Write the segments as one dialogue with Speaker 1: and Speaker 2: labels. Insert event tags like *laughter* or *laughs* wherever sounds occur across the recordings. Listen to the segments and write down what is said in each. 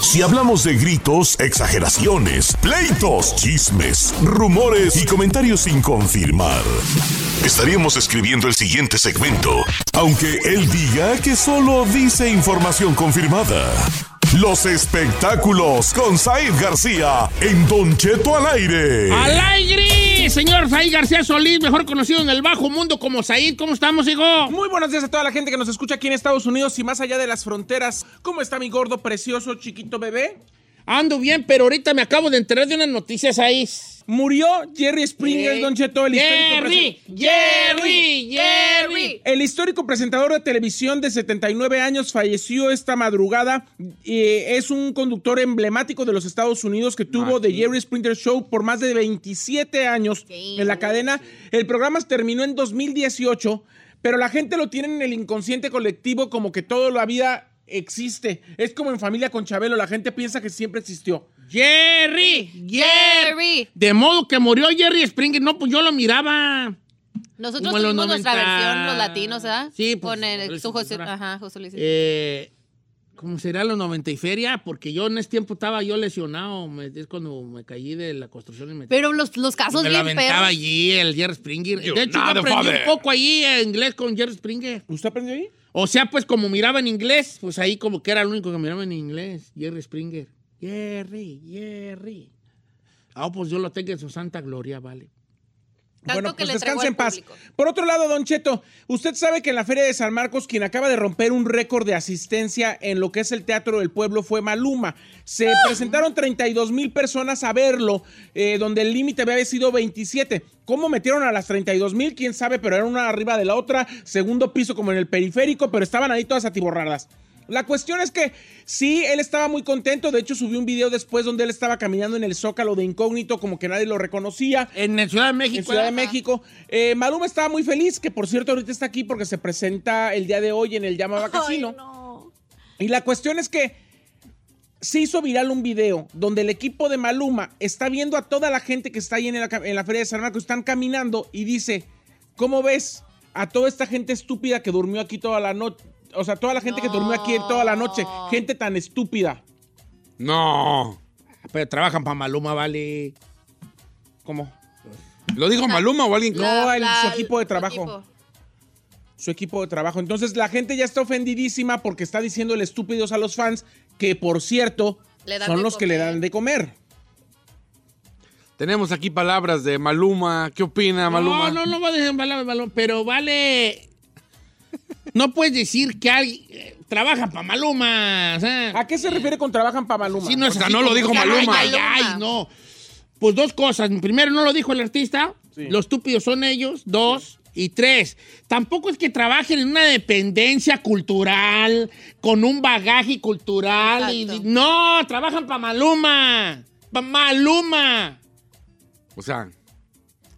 Speaker 1: Si hablamos de gritos, exageraciones, pleitos, chismes, rumores y comentarios sin confirmar, estaríamos escribiendo el siguiente segmento, aunque él diga que solo dice información confirmada. Los espectáculos con Said García en Don Cheto al aire.
Speaker 2: ¡Al aire! Señor Said García Solís, mejor conocido en el bajo mundo como Said. ¿Cómo estamos, hijo?
Speaker 3: Muy buenos días a toda la gente que nos escucha aquí en Estados Unidos y más allá de las fronteras. ¿Cómo está mi gordo, precioso, chiquito bebé?
Speaker 2: Ando bien, pero ahorita me acabo de enterar de unas noticias ahí.
Speaker 3: Murió Jerry Springer,
Speaker 2: Eh,
Speaker 3: Don Cheto, el histórico
Speaker 2: Jerry,
Speaker 3: presen-
Speaker 2: Jerry, Jerry.
Speaker 3: El histórico presentador de televisión de 79 años falleció esta madrugada. Eh, es un conductor emblemático de los Estados Unidos que tuvo The Jerry Springer Show por más de 27 años en la cadena. El programa terminó en 2018, pero la gente lo tiene en el inconsciente colectivo como que toda la vida existe. Es como en familia con Chabelo, la gente piensa que siempre existió.
Speaker 2: Jerry, Jerry.
Speaker 4: Jerry.
Speaker 2: De modo que murió Jerry Springer. No, pues yo lo miraba.
Speaker 4: Nosotros tuvimos nuestra
Speaker 2: 90.
Speaker 4: versión, los latinos, ¿verdad?
Speaker 2: Sí, pues,
Speaker 4: Con el,
Speaker 2: Luis
Speaker 4: su José,
Speaker 2: Ventura.
Speaker 4: ajá, José Luis.
Speaker 2: Eh, ¿Cómo será los 90 y feria? Porque yo en ese tiempo estaba yo lesionado. me- es cuando me caí de la construcción y me
Speaker 4: Pero los, los casos
Speaker 2: me la
Speaker 4: bien
Speaker 2: aventaba
Speaker 4: perros.
Speaker 2: allí el Jerry Springer.
Speaker 1: You
Speaker 2: de hecho, yo aprendí
Speaker 1: father.
Speaker 2: un poco allí en inglés con Jerry Springer.
Speaker 3: ¿Usted aprendió ahí?
Speaker 2: O sea, pues como miraba en inglés, pues ahí como que era el único que miraba en inglés. Jerry Springer. Jerry, Jerry. Ah, pues yo lo tengo en su santa gloria, vale.
Speaker 4: Tanto
Speaker 3: bueno,
Speaker 4: que
Speaker 3: pues descanse en paz.
Speaker 4: público.
Speaker 3: Por otro lado, Don Cheto, usted sabe que en la Feria de San Marcos, quien acaba de romper un récord de asistencia en lo que es el Teatro del Pueblo fue Maluma. Se
Speaker 4: ¡Ah!
Speaker 3: presentaron 32 mil personas a verlo, eh, donde el límite había sido 27. ¿Cómo metieron a las 32 mil? ¿Quién sabe? Pero era una arriba de la otra, segundo piso como en el periférico, pero estaban ahí todas atiborradas. La cuestión es que sí, él estaba muy contento. De hecho, subió un video después donde él estaba caminando en el zócalo de incógnito, como que nadie lo reconocía
Speaker 2: En la Ciudad de México.
Speaker 3: en Ciudad de. México. Eh, Maluma estaba muy feliz, que por cierto ahorita está aquí porque se presenta el día de hoy en el Llama Casino.
Speaker 4: Ay, no.
Speaker 3: Y la cuestión es que se hizo viral un video donde el equipo de Maluma está viendo a toda la gente que está ahí en la, en la Feria de San Marcos, están caminando y dice, ¿cómo ves a toda esta gente estúpida que durmió aquí toda la noche? O sea, toda la gente que durmió aquí toda la noche, gente tan estúpida.
Speaker 5: No.
Speaker 2: Pero trabajan para Maluma, vale.
Speaker 3: ¿Cómo?
Speaker 5: ¿Lo dijo Maluma o alguien?
Speaker 3: No, el- su equipo de trabajo.
Speaker 4: equipo.
Speaker 3: su equipo de trabajo. Entonces la gente ya está ofendidísima porque está diciendo el estúpidos a los fans que, por cierto, son los que le dan de comer.
Speaker 5: Tenemos aquí palabras de Maluma. ¿Qué opina Maluma?
Speaker 2: No, no, no va a decir palabras, Maluma, pero vale. No puedes decir que alguien eh, trabaja para Maluma. O sea,
Speaker 3: ¿A qué se refiere con trabajan para Maluma?
Speaker 2: Sí, no es
Speaker 5: O sea,
Speaker 2: así
Speaker 5: no lo
Speaker 2: como
Speaker 5: dijo
Speaker 2: que,
Speaker 5: Maluma.
Speaker 2: Ay, ay, ay, no. Pues dos cosas. Primero, no lo dijo el artista. Los estúpidos son ellos. Dos. Y tres, tampoco es que trabajen en una dependencia cultural, con un bagaje cultural. y-
Speaker 4: Exacto.
Speaker 2: no, trabajan para Maluma. Para Maluma.
Speaker 5: O sea,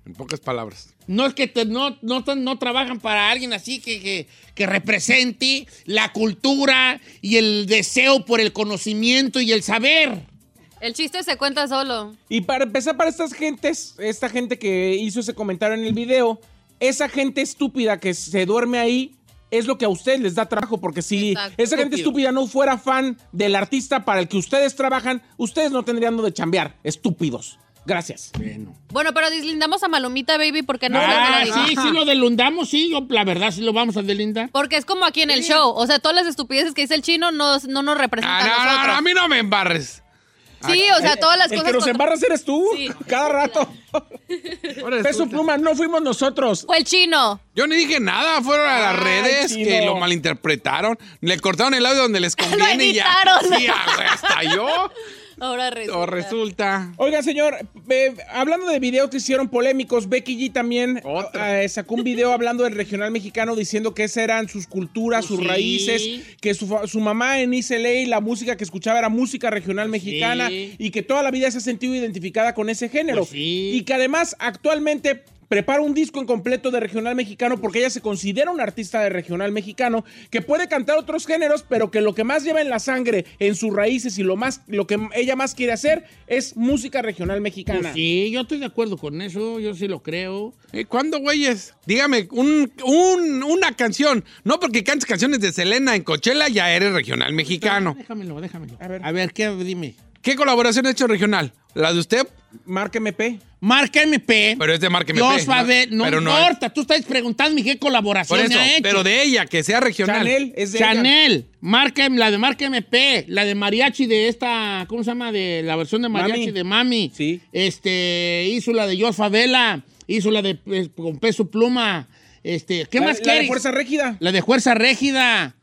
Speaker 5: en pocas palabras.
Speaker 2: No es que te- no, no, no trabajan para alguien así que, que, que represente la cultura y el deseo por el conocimiento y el saber.
Speaker 4: El chiste se cuenta solo.
Speaker 3: Y para empezar, para estas gentes, esta gente que hizo ese comentario en el video, esa gente estúpida que se duerme ahí es lo que a ustedes les da trabajo, porque si
Speaker 4: Exacto.
Speaker 3: esa gente estúpida no fuera fan del artista para el que ustedes trabajan, ustedes no tendrían donde chambear. Estúpidos. Gracias.
Speaker 4: Bueno, pero deslindamos a Malumita, baby, porque no
Speaker 2: Ah,
Speaker 4: lo
Speaker 2: sí, sí lo delundamos, sí, yo, la verdad sí lo vamos a delindar.
Speaker 4: Porque es como aquí en el show. O sea, todas las estupideces que dice el chino no, no nos representan
Speaker 5: Ah, no,
Speaker 4: a
Speaker 5: no,
Speaker 4: nosotros.
Speaker 5: no, a mí no me embarres.
Speaker 4: Sí, o sea, todas las
Speaker 3: El
Speaker 4: cosas.
Speaker 3: que nos embarras eres tú.
Speaker 4: Sí. *laughs*
Speaker 3: Cada rato. Peso pluma, no fuimos nosotros.
Speaker 4: Fue el chino.
Speaker 5: Yo ni dije nada, fueron a las
Speaker 3: Ay,
Speaker 5: redes
Speaker 3: chino.
Speaker 5: que lo malinterpretaron, le cortaron el audio donde les *laughs* conviene y ya. Sí, ah, hasta yo. *laughs*
Speaker 4: Ahora resulta.
Speaker 5: O resulta.
Speaker 3: Oiga, señor, eh, hablando de videos que hicieron polémicos, Becky G también eh, sacó un video hablando del regional mexicano diciendo que esas eran sus culturas, sus
Speaker 2: Sí.
Speaker 3: raíces, que su, mamá en East LA, la música que escuchaba era música regional mexicana
Speaker 2: Sí.
Speaker 3: y que toda la vida se ha sentido identificada con ese género.
Speaker 2: Pues sí.
Speaker 3: Y que además actualmente prepara un disco en completo de regional mexicano porque ella se considera una artista de regional mexicano que puede cantar otros géneros, pero que lo que más lleva en la sangre, en sus raíces y lo más lo que ella más quiere hacer es música regional mexicana.
Speaker 2: Pues sí, yo estoy de acuerdo con eso, yo sí lo creo.
Speaker 5: Eh, ¿Cuándo, güeyes? Dígame, un, un- una canción. No porque cantes canciones de Selena en Coachella, ya eres regional mexicano.
Speaker 2: Déjamelo, déjamelo.
Speaker 3: A ver.
Speaker 2: A ver, ¿qué? Dime.
Speaker 5: ¿Qué colaboración ha hecho regional? ¿La de usted?
Speaker 3: Marca MP.
Speaker 2: Marca MP.
Speaker 5: Pero es de Marca MP,
Speaker 2: Dios va a
Speaker 5: ¿no?
Speaker 2: ver, no
Speaker 5: Pero no es-
Speaker 2: importa, tú estás preguntando qué colaboración
Speaker 5: Por eso,
Speaker 2: ha hecho.
Speaker 5: pero de ella, que sea regional.
Speaker 3: Chanel es de ella.
Speaker 2: Chanel, marca, la de marca MP, la de mariachi de esta, ¿cómo se llama? De la versión de mariachi
Speaker 3: Mami.
Speaker 2: de Mami.
Speaker 3: Sí.
Speaker 2: Este, hizo la de Jos Favela, hizo la de eh, con peso pluma. Este, ¿qué
Speaker 3: La-
Speaker 2: más
Speaker 3: la de
Speaker 2: quieres?
Speaker 3: Fuerza Régida.
Speaker 2: La de Fuerza Régida.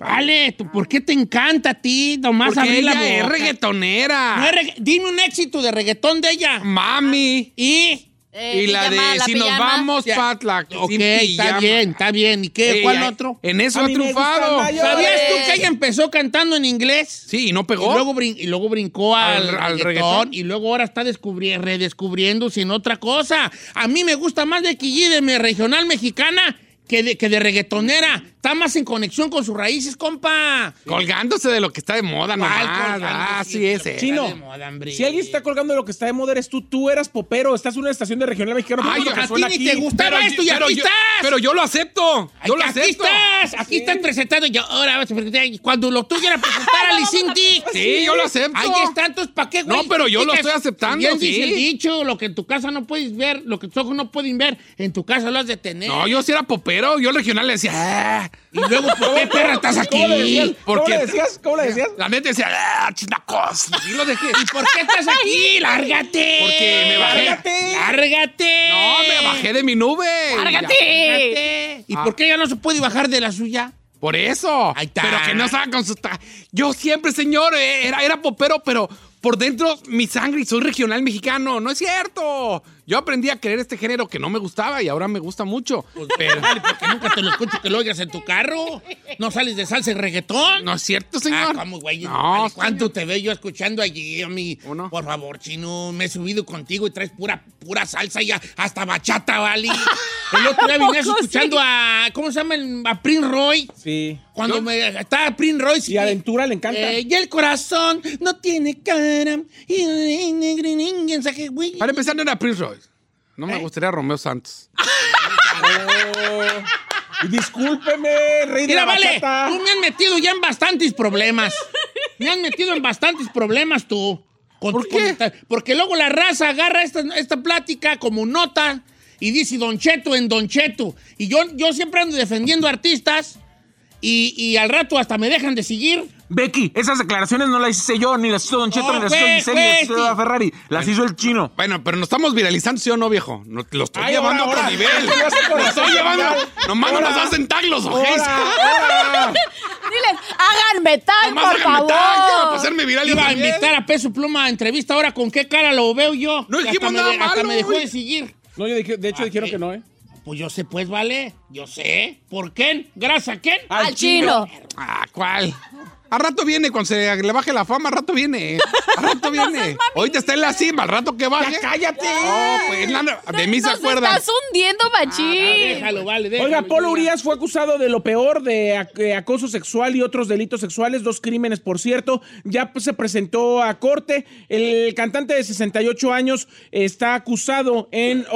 Speaker 2: Vale, ¿tú- ¿por qué te encanta a ti? Nomás
Speaker 5: Porque
Speaker 2: abrir la
Speaker 5: ella es
Speaker 2: boca.
Speaker 5: reggaetonera.
Speaker 2: No es regga- Dime un éxito de reggaetón de ella.
Speaker 5: Mami.
Speaker 2: Y.
Speaker 4: Eh,
Speaker 5: y la
Speaker 4: pijama,
Speaker 5: de
Speaker 4: la
Speaker 5: si nos
Speaker 4: pijama.
Speaker 5: vamos,
Speaker 2: Ya.
Speaker 5: Patla.
Speaker 2: Ok,
Speaker 5: sin
Speaker 2: está
Speaker 5: pijama.
Speaker 2: bien, está bien. ¿Y qué? ¿Cuál otro?
Speaker 5: En eso
Speaker 3: A
Speaker 5: ha
Speaker 3: mí me
Speaker 5: triunfado.
Speaker 3: gustan mayores.
Speaker 2: ¿Sabías tú que ella empezó cantando en inglés?
Speaker 5: Sí, y no
Speaker 2: Y
Speaker 5: pegó.
Speaker 2: luego, brin- y luego brincó al,
Speaker 5: Al- al
Speaker 2: reggaetón,
Speaker 5: reggaetón.
Speaker 2: y luego ahora está descubri- redescubriéndose en otra cosa. A mí me gusta más de G de mi regional mexicana que de, que de reggaetonera. Está más en conexión con sus raíces, compa.
Speaker 5: Colgándose de lo que está de moda,
Speaker 2: ¿Cuál
Speaker 5: nomás. Ah,
Speaker 2: Sí,
Speaker 5: sí, ese.
Speaker 2: pero-
Speaker 3: Chino,
Speaker 2: de moda,
Speaker 3: si alguien está colgando de lo que está de moda eres tú, tú eras popero, estás en una estación de regional mexicano.
Speaker 5: Ay,
Speaker 3: porque
Speaker 5: a
Speaker 2: ti ni
Speaker 3: aquí.
Speaker 2: te gustaba
Speaker 5: Pero
Speaker 2: esto y
Speaker 5: yo-
Speaker 2: aquí
Speaker 5: yo-
Speaker 2: estás.
Speaker 5: Pero yo lo acepto.
Speaker 2: Ay,
Speaker 5: Yo lo
Speaker 2: aquí
Speaker 5: acepto.
Speaker 2: estás, aquí estás presentando. Yo, ahora vas a presentar. Cuando lo tuyo era presentar a. *laughs*
Speaker 5: Sí, yo lo acepto.
Speaker 2: Ahí está, entonces, ¿para qué, güey?
Speaker 5: No, pero yo lo estoy aceptando,
Speaker 2: Bien dice
Speaker 5: sí.
Speaker 2: el dicho, lo que en tu casa no puedes ver, lo que tus ojos no pueden ver, en tu casa lo has de tener.
Speaker 5: No, yo sí era popero. Yo al regional le decía.
Speaker 2: Y luego, ¿por qué, perra, estás aquí?
Speaker 3: ¿Cómo le decías?
Speaker 5: ¿Por
Speaker 3: ¿Cómo le decías? ¿Cómo le decías?
Speaker 5: La neta decía, ah, chinacos. Y lo dejé.
Speaker 2: ¿Y por qué estás aquí? ¡Lárgate!
Speaker 5: Porque me bajé.
Speaker 3: ¡Lárgate!
Speaker 2: ¡Lárgate!
Speaker 5: No, me bajé de mi nube.
Speaker 4: ¡Lárgate!
Speaker 2: ¡Lárgate! ¿Y por qué ya no se puede bajar de la suya?
Speaker 5: Por eso.
Speaker 2: Ahí está.
Speaker 5: Pero que no estaba con sus... Yo siempre, señor, eh, era, era popero, pero por dentro mi sangre y soy regional mexicano. No es cierto. Yo aprendí a querer este género que no me gustaba y ahora me gusta mucho. Pero
Speaker 2: Vale, porque nunca te lo escucho que lo oigas en tu carro. ¿No sales de salsa y reggaetón?
Speaker 5: no es cierto,
Speaker 2: Ah,
Speaker 5: señor.
Speaker 2: ¿cómo, güey?
Speaker 5: No,
Speaker 2: Vale, ¿Cuánto te veo yo escuchando allí, mi?
Speaker 5: Uno.
Speaker 2: Por favor, chino, me he subido contigo y traes pura, pura salsa ya, hasta bachata, ¿vale? El otro día venías escuchando a, ¿cómo se llama? A Prince Roy.
Speaker 3: Sí.
Speaker 2: Cuando me estaba Prince Roy.
Speaker 3: Y Aventura le encanta.
Speaker 2: Eh, y el corazón no tiene cara. Y mensaje, güey.
Speaker 5: Para empezar, no era Prince Royce. No
Speaker 2: ¿Eh?
Speaker 5: me gustaría Romeo Santos.
Speaker 3: Y discúlpeme, rey de
Speaker 2: Mira,
Speaker 3: la
Speaker 2: vale, tú me has metido ya en bastantes problemas. Me has metido en bastantes problemas tú. Con-
Speaker 5: ¿Por qué?
Speaker 2: porque luego la raza agarra esta, esta plática como nota y dice Don Cheto en Don Cheto. Y yo, yo siempre ando defendiendo artistas y, y al rato hasta me dejan de seguir.
Speaker 6: Becky, esas declaraciones no las hice yo, ni las hizo Don Cheto, ni las hizo Giselle, ni las hizo
Speaker 2: sí.
Speaker 6: la Ferrari. Las hizo el chino.
Speaker 5: Bueno, pero nos estamos viralizando, ¿sí o no, viejo? No, lo estoy
Speaker 3: Ay,
Speaker 5: llevando
Speaker 3: ahora,
Speaker 5: a otro nivel. *laughs* Lo estoy llevando. Nomás no nos hacen tag los *laughs*
Speaker 3: ahora.
Speaker 4: Diles, háganme tag,
Speaker 5: Nomás
Speaker 4: por
Speaker 5: háganme tag,
Speaker 4: favor.
Speaker 5: hacerme viral
Speaker 2: Iba a invitar a Peso Pluma a entrevista ahora con qué cara lo veo yo.
Speaker 5: No dijimos
Speaker 2: me
Speaker 5: nada
Speaker 2: de- Hasta me dejó de seguir.
Speaker 3: No, yo dije- de hecho dijeron que no, ¿eh?
Speaker 2: Pues yo sé, pues, vale. Yo sé. ¿Por qué? ¿Gracias a quién?
Speaker 4: Al chino.
Speaker 5: Ah, ¿cuál? A rato viene, cuando se le baje la fama, a rato viene. A rato *laughs* viene. Ahorita está en la cima, al rato que baje.
Speaker 3: ¡Cállate!
Speaker 5: No, pues la- de mí se
Speaker 4: Nos
Speaker 5: acuerdan.
Speaker 4: estás hundiendo, machín.
Speaker 2: Déjalo, vale, déjalo.
Speaker 3: Oiga, Polo Urias fue acusado de lo peor, de ac- acoso sexual y otros delitos sexuales, dos crímenes, por cierto. Ya pues, se presentó a corte. El cantante de 68 años está acusado en,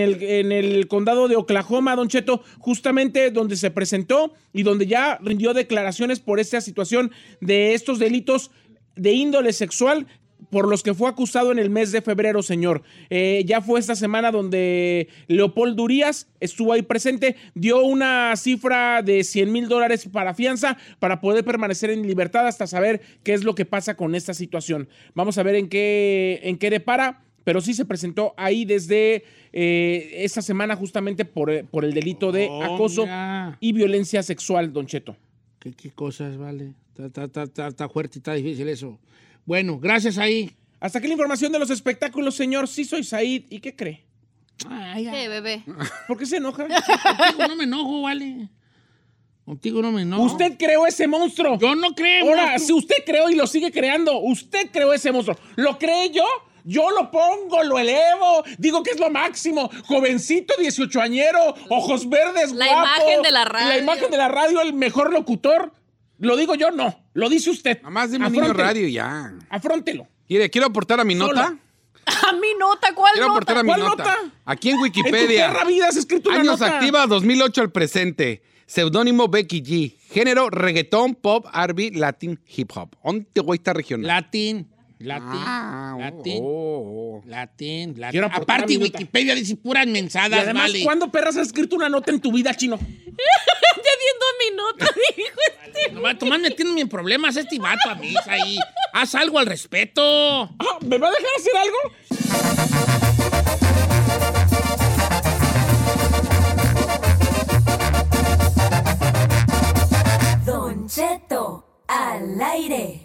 Speaker 3: el, en el condado de Oklahoma, Don Cheto, justamente donde se presentó y donde ya rindió declaraciones por esta situación de estos delitos de índole sexual por los que fue acusado en el mes de febrero, señor. Eh, ya fue esta semana donde Leopoldo Urias estuvo ahí presente, dio una cifra de 100 mil dólares para fianza para poder permanecer en libertad hasta saber qué es lo que pasa con esta situación. Vamos a ver en qué, en qué depara, pero sí se presentó ahí desde eh, esta semana justamente por, por el delito de
Speaker 2: Oh,
Speaker 3: acoso y violencia sexual, Don Cheto.
Speaker 2: ¿Qué, qué cosas, vale? Está, está- está- está- está fuerte y está difícil eso. Bueno, gracias ahí.
Speaker 3: Hasta aquí la información de los espectáculos, señor. Sí soy Said. ¿Y qué cree?
Speaker 2: Ay, ay,
Speaker 4: ¿Qué, bebé?
Speaker 3: ¿Por qué se enoja? *laughs*
Speaker 2: Contigo no me enojo, vale. Contigo no me enojo.
Speaker 3: Usted creó ese monstruo.
Speaker 2: Yo no creo.
Speaker 3: Ahora,
Speaker 2: monstruo.
Speaker 3: si usted creó y lo sigue creando, usted creó ese monstruo. ¿Lo creé yo? Yo lo pongo, lo elevo, digo que es lo máximo. Jovencito, 18 añero, ojos verdes,
Speaker 4: La
Speaker 3: guapo.
Speaker 4: imagen de la
Speaker 3: La
Speaker 4: radio.
Speaker 3: imagen de la radio, el mejor locutor. Lo digo yo, no. Lo dice usted.
Speaker 5: Nada más dime niño radio ya.
Speaker 3: Afróntelo.
Speaker 5: Quiere, quiero aportar a mi
Speaker 3: Sola.
Speaker 5: nota. *laughs*
Speaker 4: A mi nota, ¿cuál
Speaker 5: Quiero aportar
Speaker 4: nota?
Speaker 5: a mi
Speaker 3: ¿Cuál
Speaker 5: nota.
Speaker 3: nota?
Speaker 5: Aquí en
Speaker 3: En tu
Speaker 5: Wikipedia.
Speaker 3: vida has escrito una
Speaker 5: Años
Speaker 3: nota.
Speaker 5: activa 2008 al presente. Seudónimo Becky G. Género reggaetón, pop, R&B, latin, hip hop. ¿Dónde voy a estar regional?
Speaker 2: Latín. Latín.
Speaker 5: Ah, oh,
Speaker 2: latín.
Speaker 5: oh, oh.
Speaker 2: Latín. Latín. Aparte. Wikipedia dice puras
Speaker 3: Y
Speaker 2: mensadas,
Speaker 3: además,
Speaker 2: vale.
Speaker 3: ¿cuándo perras has escrito una nota en tu vida, chino? *laughs*
Speaker 4: Ya viendo mi nota, *laughs* dijo este.
Speaker 2: Nomás, Tomás metiéndome en problemas este vato a mí, ahí. Haz algo al respeto.
Speaker 3: Ah, ¿Me va a dejar hacer algo?
Speaker 7: Don Cheto, al aire.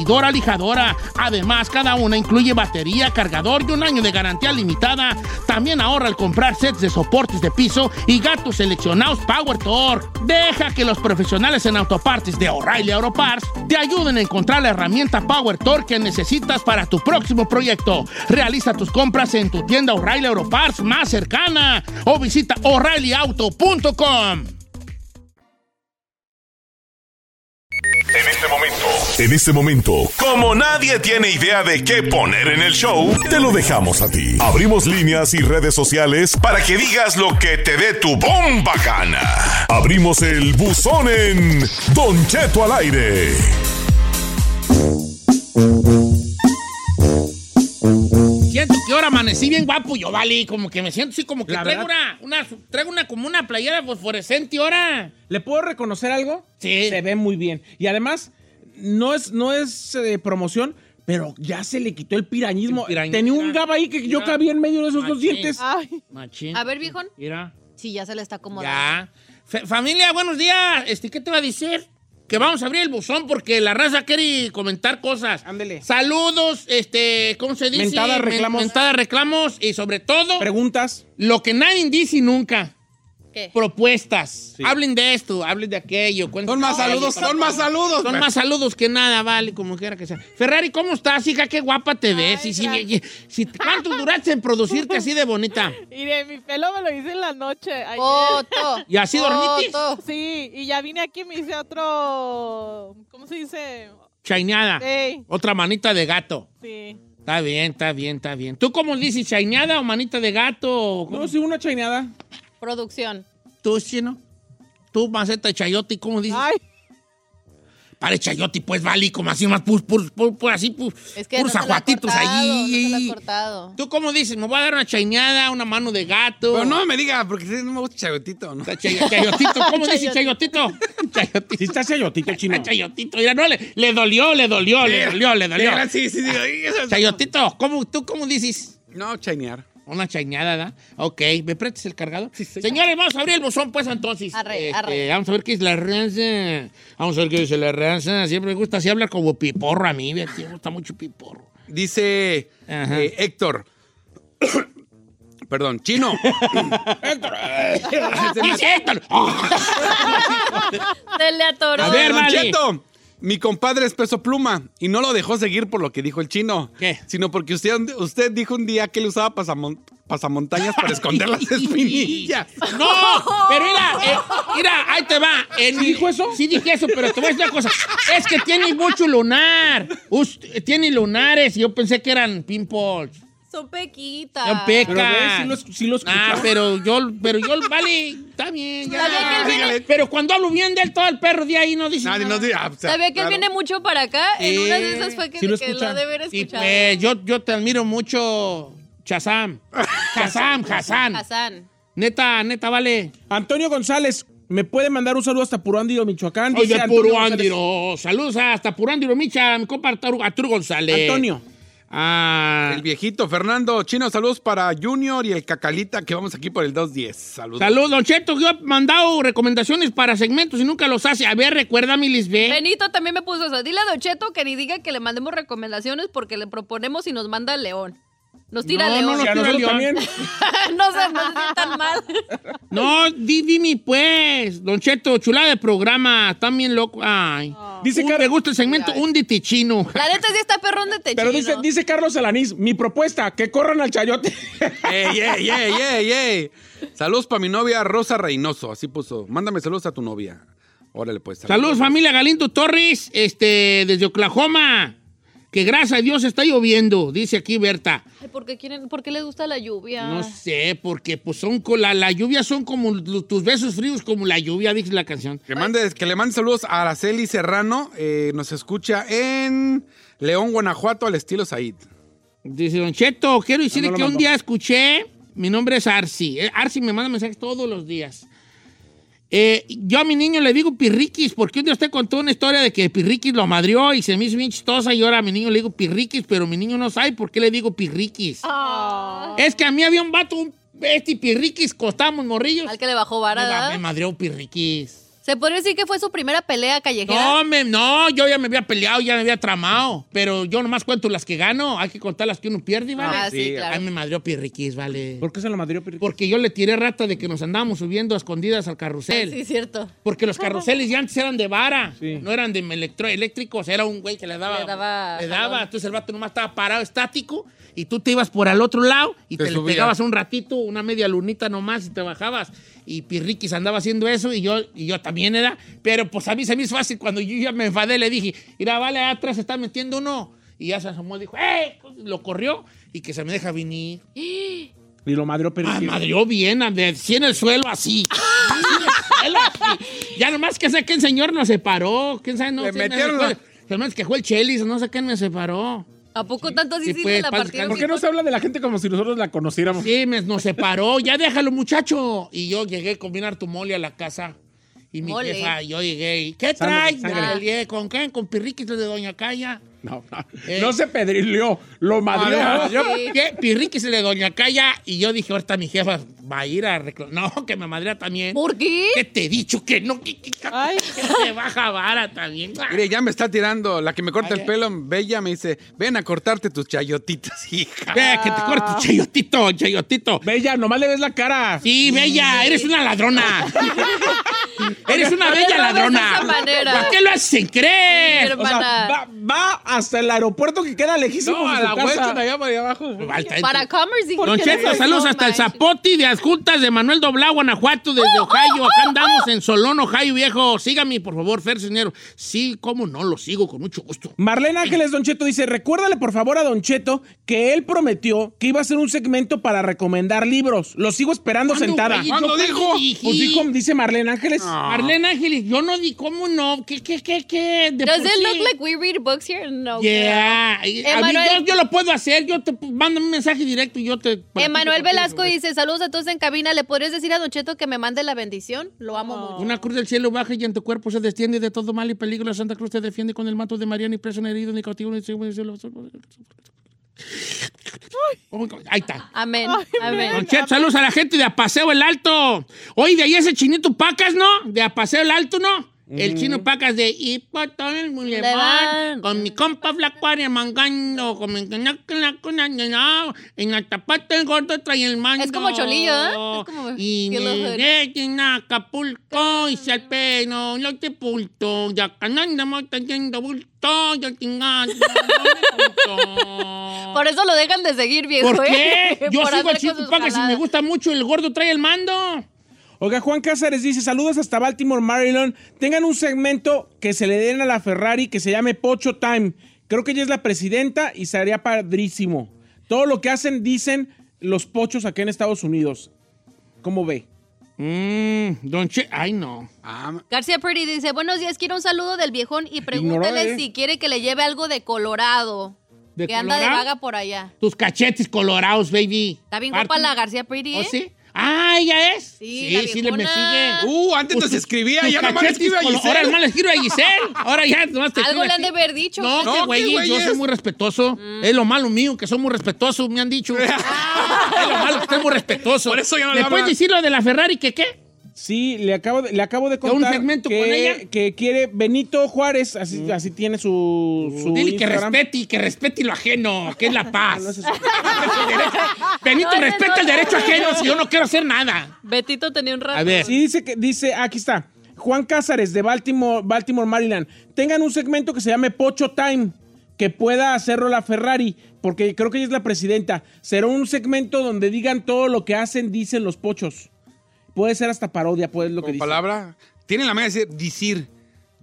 Speaker 2: pulidora lijadora. Además, cada una incluye batería, cargador y un año de garantía limitada. También ahorra al comprar sets de soportes de piso y gatos seleccionados Power Torque. Deja que los profesionales en autopartes de O'Reilly Auto Parts te ayuden a encontrar la herramienta Power Torque que necesitas para tu próximo proyecto. Realiza tus compras en tu tienda O'Reilly Auto Parts más cercana o visita o'ReillyAuto.com.
Speaker 1: En este momento. En este momento, como nadie tiene idea de qué poner en el show, te lo dejamos a ti. Abrimos líneas y redes sociales para que digas lo que te dé tu bomba gana. Abrimos el buzón en Don Cheto al aire.
Speaker 2: Siento que ahora amanecí bien guapo yo, vale, como que me siento así como que
Speaker 3: La
Speaker 2: traigo una, una, traigo una como una playera fosforescente ahora.
Speaker 3: ¿Le puedo reconocer algo?
Speaker 2: Sí.
Speaker 3: Se ve muy bien. Y además, no es, no es eh, promoción, pero ya se le quitó el pirañismo.
Speaker 2: El.
Speaker 3: Tenía un gaba ahí que yo cabía en medio de esos dos dientes.
Speaker 4: Ay.
Speaker 2: Machín.
Speaker 4: A ver, viejón.
Speaker 2: Mira.
Speaker 4: Sí, ya se le está acomodando.
Speaker 2: Ya. Familia, buenos días. Este, ¿qué te va a decir? Que vamos a abrir el buzón porque la raza quiere comentar cosas.
Speaker 3: Ándele.
Speaker 2: Saludos, este, ¿cómo se dice?
Speaker 3: Mentadas,
Speaker 2: Men-
Speaker 3: reclamos.
Speaker 2: Mentadas, reclamos y sobre todo
Speaker 3: Preguntas.
Speaker 2: lo que nadie dice nunca.
Speaker 4: ¿Qué?
Speaker 2: propuestas. Hablen de esto, hablen de aquello.
Speaker 5: Son más saludos, son más saludos.
Speaker 2: Son más saludos que nada, vale, como quiera que sea. Ferrari, ¿cómo estás, hija? Qué guapa te ves. Sí, sí, sí, sí. ¿Cuánto duraste en producirte así de bonita?
Speaker 4: Mire, mi pelo me lo hice en la noche. ayer.
Speaker 8: Foto.
Speaker 2: ¿Y así dormitis?
Speaker 8: Foto.
Speaker 4: Sí, y ya vine aquí y me hice otro. ¿Cómo se dice?
Speaker 2: Chaineada.
Speaker 4: Sí.
Speaker 2: Otra manita de gato.
Speaker 4: Sí.
Speaker 2: Está bien, está bien, está bien. ¿Tú cómo dices, chaineada o manita de gato?
Speaker 3: No, sí, una chaineada.
Speaker 4: Producción.
Speaker 2: ¿Tú, chino? ¿Tú, maceta de chayote, cómo dices?
Speaker 4: Ay,
Speaker 2: Pare chayote, pues, vale, como así, más pur, pur, pur, pur, así, pur,
Speaker 8: Es que
Speaker 2: puros
Speaker 8: no cortado.
Speaker 2: ¿Tú cómo dices? Me voy a dar una chaineada, una mano de gato.
Speaker 5: Pero no me diga, porque no me gusta chayotito, ¿no?
Speaker 2: Chay- Chayotito, ¿cómo *laughs* dice chayotito? *laughs* Chayotito.
Speaker 3: Si está chayotito, chino.
Speaker 2: Ah, Chayotito, mira, no, le, le dolió, le dolió, le dolió, le dolió.
Speaker 5: Sí, sí, sí. ay, eso es-
Speaker 2: Chayotito, ¿cómo, ¿tú cómo dices?
Speaker 5: No, chainear.
Speaker 2: Una chañada, ¿verdad? Ok, ¿me prestas el cargador? Señores, vamos a abrir el buzón, pues, entonces.
Speaker 8: Arre,
Speaker 2: Este,
Speaker 8: arre.
Speaker 2: Vamos a ver qué es la raza. Vamos a ver qué dice la raza. Siempre me gusta así hablar como piporro a mí, me gusta mucho piporro.
Speaker 5: Dice eh, Héctor. *coughs* Perdón, chino. *coughs*
Speaker 2: ¡Dice Héctor! *laughs*
Speaker 4: se le atoró.
Speaker 2: A ver,
Speaker 5: Don
Speaker 2: vale.
Speaker 5: Cheto, mi compadre es peso pluma y no lo dejó seguir por lo que dijo el chino.
Speaker 2: ¿Qué?
Speaker 5: Sino porque usted, usted dijo un día que él usaba pasamon- pasamontañas para esconder las *laughs* espinillas.
Speaker 2: No, pero mira, eh, mira, ahí te va.
Speaker 3: ¿Sí dijo eso?
Speaker 2: Sí dije eso, pero te voy a decir una cosa. Es que tiene mucho lunar. Us- tiene lunares y yo pensé que eran pimples.
Speaker 4: Son pequitas.
Speaker 2: Son pecas.
Speaker 3: Pero ves, sí lo, sí lo.
Speaker 2: Ah, pero yo, pero yo, vale, está bien. ya.
Speaker 4: ¿Sabía que él viene-
Speaker 5: Dígale.
Speaker 2: Pero cuando hablo bien de él, todo el perro de ahí no dice
Speaker 5: Nadie
Speaker 2: nada.
Speaker 5: nos dice. ah, o sea,
Speaker 4: ¿Sabía que él
Speaker 5: claro.
Speaker 4: viene mucho para acá? En una de esas fue que,
Speaker 3: Sí lo
Speaker 4: que lo
Speaker 3: escucha.
Speaker 4: ha de haber
Speaker 2: Y
Speaker 4: escuchado.
Speaker 2: pues yo, yo te admiro mucho, Chazam. Chazam, *laughs* Hassan.
Speaker 4: Hassan.
Speaker 2: Neta, neta, vale.
Speaker 3: Antonio González, ¿me puede mandar un saludo hasta Purándiro, Michoacán?
Speaker 2: Oye,
Speaker 3: Dice Antonio
Speaker 2: Puro
Speaker 3: González.
Speaker 2: Andiro. Saludos hasta Puro Andiro, Micha, mi compa Arturo, Arturo González.
Speaker 3: Antonio.
Speaker 2: Ah,
Speaker 5: El viejito Fernando Chino, saludos para Junior y el Cacalita que vamos aquí por el 210. Saludos.
Speaker 2: Saludos, Don Cheto. Yo he mandado recomendaciones para segmentos y nunca los hace. A ver, recuerda mi Lisbeth.
Speaker 4: Benito también me puso eso. Dile a Don Cheto que ni diga que le mandemos recomendaciones porque le proponemos y nos manda el león. Nos tira
Speaker 2: No,
Speaker 4: león.
Speaker 2: no,
Speaker 3: Y
Speaker 2: no.
Speaker 3: a
Speaker 2: Tira
Speaker 3: nosotros
Speaker 2: León.
Speaker 3: también. *laughs*
Speaker 4: no se no se sientan mal. *laughs*
Speaker 2: No, di, dime pues. Don Cheto, chulada de programa. Están bien loco. Ay.
Speaker 3: Dice
Speaker 2: Un-
Speaker 3: Car-
Speaker 2: me gusta el segmento Un Chino.
Speaker 4: La neta sí está perrón de techino.
Speaker 3: Pero dice, dice Carlos Alanís, mi propuesta, que corran al chayote. *laughs*
Speaker 5: ¡Ey, ey, ey, ey, ey! Saludos para mi novia Rosa Reynoso. Así puso. Mándame saludos a tu novia. Órale, pues.
Speaker 2: Saludos, familia Galindo Torres, este, desde Oklahoma. Que gracias a Dios está lloviendo, dice aquí Berta.
Speaker 4: Ay, ¿por qué, quieren, ¿Por qué les gusta la lluvia?
Speaker 2: No sé, porque pues son con la, la lluvia son como tus besos fríos como la lluvia, dice la canción.
Speaker 5: Que, mande, que le mande saludos a Araceli Serrano. eh, nos escucha en León, Guanajuato, al estilo Said.
Speaker 2: Dice Don Cheto, quiero decirle
Speaker 3: No, no lo
Speaker 2: que un día escuché, mi nombre es Arsi. Eh, Arsi me manda mensajes todos los días. Eh, yo a mi niño le digo pirriquis, porque un día usted contó una historia de que pirriquis lo madrió y se me hizo bien chistosa y ahora a mi niño le digo pirriquis, pero mi niño no sabe por qué le digo pirriquis.
Speaker 4: Ah.
Speaker 2: Es que a mí había un vato, un este pirriquis, costábamos morrillos.
Speaker 4: Al que le bajó vara,
Speaker 2: Me, me madrió pirriquis.
Speaker 4: Se podría decir que fue su primera pelea callejera.
Speaker 2: No, me- no, yo ya me había peleado, ya me había tramado, pero yo nomás cuento las que gano, hay que contar las que uno pierde, ¿vale?
Speaker 4: Ah, sí,
Speaker 5: Sí,
Speaker 4: claro.
Speaker 2: Ay, me madrió pirriquis, vale.
Speaker 3: ¿Por qué se lo madrió, Pirito?
Speaker 2: Porque yo le tiré rata de que nos andábamos subiendo a escondidas al carrusel.
Speaker 4: Sí, cierto.
Speaker 2: Porque los carruseles ya antes eran de vara,
Speaker 3: Sí.
Speaker 2: no eran de electro- eléctricos, era un güey que le daba.
Speaker 4: Le daba
Speaker 2: le daba,
Speaker 4: jalón.
Speaker 2: entonces el vato nomás estaba parado estático y tú te ibas por al otro lado y
Speaker 5: Te
Speaker 2: te, le
Speaker 5: subías.
Speaker 2: pegabas un ratito, una media lunita nomás y te bajabas. Y Pirriquis andaba haciendo eso y yo, y yo también era. Pero pues a mí se me hizo fácil cuando yo ya me enfadé, le dije, mira, vale, atrás se está metiendo uno. Y ya se asomó y dijo, ¡eh! Lo corrió y que se me deja venir.
Speaker 3: Y lo madrió, Pirito.
Speaker 2: Ah, madrió bien, así en el suelo, así. *laughs* Así en el suelo, así. Ya nomás que sé que el señor nos separó. ¿Quién sabe? No
Speaker 5: Le
Speaker 2: sé,
Speaker 5: metieron
Speaker 2: me
Speaker 5: la-
Speaker 2: Se hace que fue el Chelis, no sé quién me separó.
Speaker 4: ¿A poco tanto así
Speaker 2: Sí,
Speaker 4: sí,
Speaker 2: pues,
Speaker 4: la partieron?
Speaker 3: ¿Por qué no se habla de la gente como si nosotros la conociéramos?
Speaker 2: Sí, me, nos separó. Ya déjalo, muchacho. Y yo llegué con bien harto mole a la casa. Y mi
Speaker 4: Mole.
Speaker 2: jefa, yo llegué y, ¿qué traes? dije, ¿Con qué? Con pirriquis de Doña Calla. *laughs*
Speaker 3: No, no,
Speaker 2: Eh.
Speaker 3: no se pedrileó, lo madrió.
Speaker 2: Ah, yo-
Speaker 4: Sí.
Speaker 2: ¿Qué? Pirriquis de Doña Calla y yo dije, ahorita mi jefa va a ir a reclamar. No, que me madrea también.
Speaker 4: ¿Por qué?
Speaker 2: ¿Qué te he dicho que no? Que,
Speaker 8: Ay.
Speaker 2: que se baja vara también. *laughs*
Speaker 5: Mire, ya me está tirando. La que me corta
Speaker 2: Ay,
Speaker 5: el pelo, Bella, me dice, ven a cortarte tus chayotitas, hija.
Speaker 2: Ve, que te corte tu chayotito, chayotito.
Speaker 3: Bella, nomás le ves la cara.
Speaker 2: Sí, Bella, eres una ladrona. *laughs* eres una bella
Speaker 4: le de
Speaker 2: ladrona.
Speaker 4: esa manera.
Speaker 2: ¿Por qué lo hacen creer?
Speaker 4: Pero-
Speaker 3: O sea, va, va hasta el aeropuerto que queda lejísimo
Speaker 5: No, a la de allá para allá abajo.
Speaker 4: Para Commerce.
Speaker 2: Don Cheto, saludos hasta el
Speaker 4: Zapote.
Speaker 2: Zapoti de Adjuntas de Manuel Doblá, Guanajuato, desde Ohio. Acá andamos en Solón, Ohio, viejo. Sígame, por favor, Fer Cisnero. Sí, cómo no, lo sigo con mucho gusto.
Speaker 3: Marlene Ángeles Don Cheto dice, recuérdale por favor a Don Cheto que él prometió que iba a hacer un segmento para recomendar libros. Lo sigo esperando
Speaker 2: ¿Cuándo,
Speaker 3: sentada.
Speaker 2: güey?
Speaker 5: ¿Cuándo
Speaker 2: ¿Yo
Speaker 5: dijo?
Speaker 3: Pues dijo, dice Marlene Ángeles.
Speaker 2: Marlene Ángeles, yo no di, ¿cómo no? ¿Qué, qué, qué, qué? De
Speaker 4: Does
Speaker 2: por
Speaker 4: it
Speaker 2: sí.
Speaker 4: look like we read books here? No.
Speaker 2: Yeah. A mí,
Speaker 4: Emanuel-
Speaker 2: yo, yo lo puedo hacer. Yo te mando un mensaje directo y yo te.
Speaker 4: Emanuel Velasco dice, saludos a todos en cabina. ¿Le podrías decir a Don Cheto que me mande la bendición? Lo amo mucho.
Speaker 2: Una cruz del cielo baja y en tu cuerpo se desciende de todo mal y peligro. La Santa Cruz te defiende con el manto de María, ni preso, ni herido, ni cautivo, ni. Ahí está.
Speaker 4: Amén. Amén.
Speaker 2: Don Cheto, saludos a la gente de Apaseo el Alto. Oye, de ahí ese chinito Pacas, ¿no? De Apaseo el Alto, ¿no? El chino Pacas de Hipotón el Boulevard, con mi compa flaco mangando, con mi en la tapata el gordo trae el mando.
Speaker 4: Es como Cholillo, ¿eh? Es como
Speaker 2: Y me en Acapulco y se al pelo, lo te pulto, ya canandamos teniendo bulto, ya chingando,
Speaker 4: Por eso lo dejan de seguir, viejo.
Speaker 2: ¿Por
Speaker 4: ¿eh?
Speaker 2: qué? *laughs* Yo sigo al chino Pacas y me gusta mucho, el gordo trae el mando.
Speaker 3: Oiga, Juan Cázares dice, saludos hasta Baltimore, Maryland. Tengan un segmento que se le den a la Ferrari que se llame Pocho Time. Creo que ella es la presidenta y sería padrísimo. Todo lo que hacen, dicen los pochos aquí en Estados Unidos. ¿Cómo ve?
Speaker 2: Mmm, don Che, ay no.
Speaker 5: Ah,
Speaker 4: García Purdy dice, buenos días, quiero un saludo del viejón y pregúntale
Speaker 3: Ignoró, ¿eh?
Speaker 4: si quiere que le lleve algo de Colorado.
Speaker 2: ¿De
Speaker 4: que anda de vaga por allá.
Speaker 2: Tus cachetes colorados, baby.
Speaker 4: Está bien guapa la García Purdy,
Speaker 2: ¿Oh,
Speaker 4: ¿eh?
Speaker 2: sí? Ah, ¿ella es?
Speaker 4: Sí, la
Speaker 2: sí, le me sigue.
Speaker 5: Uh, antes nos escribía, ya nomás le escribe a Giselle.
Speaker 2: Ahora nomás *laughs* le escribo a Giselle. Ahora ya nomás te
Speaker 4: Algo
Speaker 2: escribe
Speaker 4: le han de haber dicho.
Speaker 2: No,
Speaker 5: No,
Speaker 2: güey, yo soy muy respetuoso. Es lo malo mío, que soy muy respetuoso, me han dicho. es lo malo que estoy muy respetuoso.
Speaker 5: Por eso ya no
Speaker 2: ¿Le
Speaker 5: le
Speaker 2: puedes decir lo de la Ferrari que qué?
Speaker 3: Sí, le acabo de, le acabo de
Speaker 2: un
Speaker 3: contar
Speaker 2: segmento
Speaker 3: que,
Speaker 2: con ella?
Speaker 3: que quiere Benito Juárez, así, así tiene su, su
Speaker 2: Dile que respete y que respete lo ajeno, que es la *laughs* paz.
Speaker 3: No, no es eso. *laughs*
Speaker 2: Benito,
Speaker 4: No,
Speaker 2: respeta el derecho ajeno si yo no quiero hacer nada.
Speaker 4: Betito tenía un rato.
Speaker 2: A ver.
Speaker 3: Sí, dice que dice, aquí está. Juan Cázares de Baltimore, Baltimore, Maryland. Tengan un segmento que se llame Pocho Time, que pueda hacerlo la Ferrari, porque creo que ella es la presidenta. Será un segmento donde digan todo lo que hacen, dicen los pochos. Puede ser hasta parodia, pues lo que
Speaker 5: Con
Speaker 3: dice.
Speaker 5: palabra. Tiene la manera de decir, decir.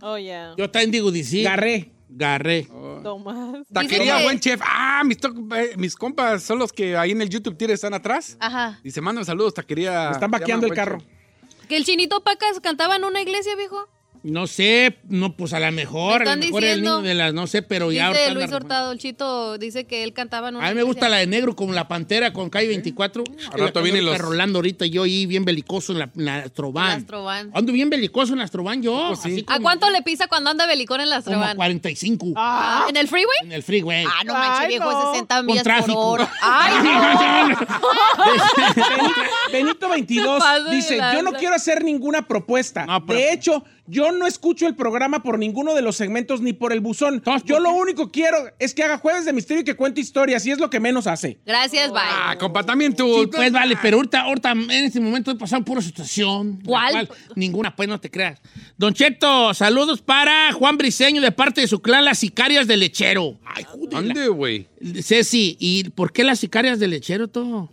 Speaker 8: Oh, yeah.
Speaker 2: Yo también digo decir.
Speaker 3: Garré.
Speaker 2: Garré.
Speaker 8: Tomás.
Speaker 5: Taquería
Speaker 4: que-
Speaker 5: Buen Chef. Ah, mis, to- eh, mis compas son los que ahí en el YouTube tiene están atrás.
Speaker 4: Ajá.
Speaker 5: Dice, mandan saludos, taquería.
Speaker 3: Me están
Speaker 5: se
Speaker 3: vaqueando el carro.
Speaker 5: Chef.
Speaker 4: Que el chinito Pacas cantaba en una iglesia, viejo.
Speaker 2: No sé, no, pues a lo mejor, a lo
Speaker 4: están
Speaker 2: mejor el
Speaker 4: diciendo.
Speaker 2: niño de las, no sé, pero ya
Speaker 4: Dice
Speaker 2: ahorita
Speaker 4: Luis Hurtado, el chito dice que él cantaba en una
Speaker 2: A mí me gusta la de negro como la pantera con Calle 24.
Speaker 5: Al rato vienen los-
Speaker 2: Rolando ahorita yo ahí bien belicoso en la, en la Astrovan. Ando bien belicoso en la Astrovan yo.
Speaker 5: Pues sí.
Speaker 4: ¿A
Speaker 2: como-
Speaker 4: cuánto le pisa cuando anda belicón en la
Speaker 2: Como
Speaker 4: Astrovan?
Speaker 2: 45
Speaker 4: Ah, ¿En el freeway?
Speaker 2: en el freeway.
Speaker 4: Ah, no manches, viejo,
Speaker 8: no.
Speaker 4: 60
Speaker 2: Con
Speaker 4: millas por hora. ¡Ay, *laughs*
Speaker 3: Benito 22
Speaker 4: paso de
Speaker 3: dice, yo no quiero hacer ninguna propuesta.
Speaker 2: No, pero-
Speaker 3: De hecho, yo no escucho el programa por ninguno de los segmentos ni por el buzón. Yo
Speaker 2: ¿por
Speaker 3: lo único quiero es que haga jueves de misterio y que cuente historias y es lo que menos hace.
Speaker 4: Gracias, bye.
Speaker 5: Ah, compa, también tú.
Speaker 2: Sí, pues vale, pero ahorita, ahorita en este momento he pasado pura situación.
Speaker 4: ¿Cuál?
Speaker 2: Ninguna, pues no te creas. Don Cheto, saludos para Juan Briseño de parte de su clan Las Sicarias del Lechero. Ay, joder.
Speaker 5: ¿Dónde, güey?
Speaker 2: Ceci, ¿y por qué las sicarias del lechero todo?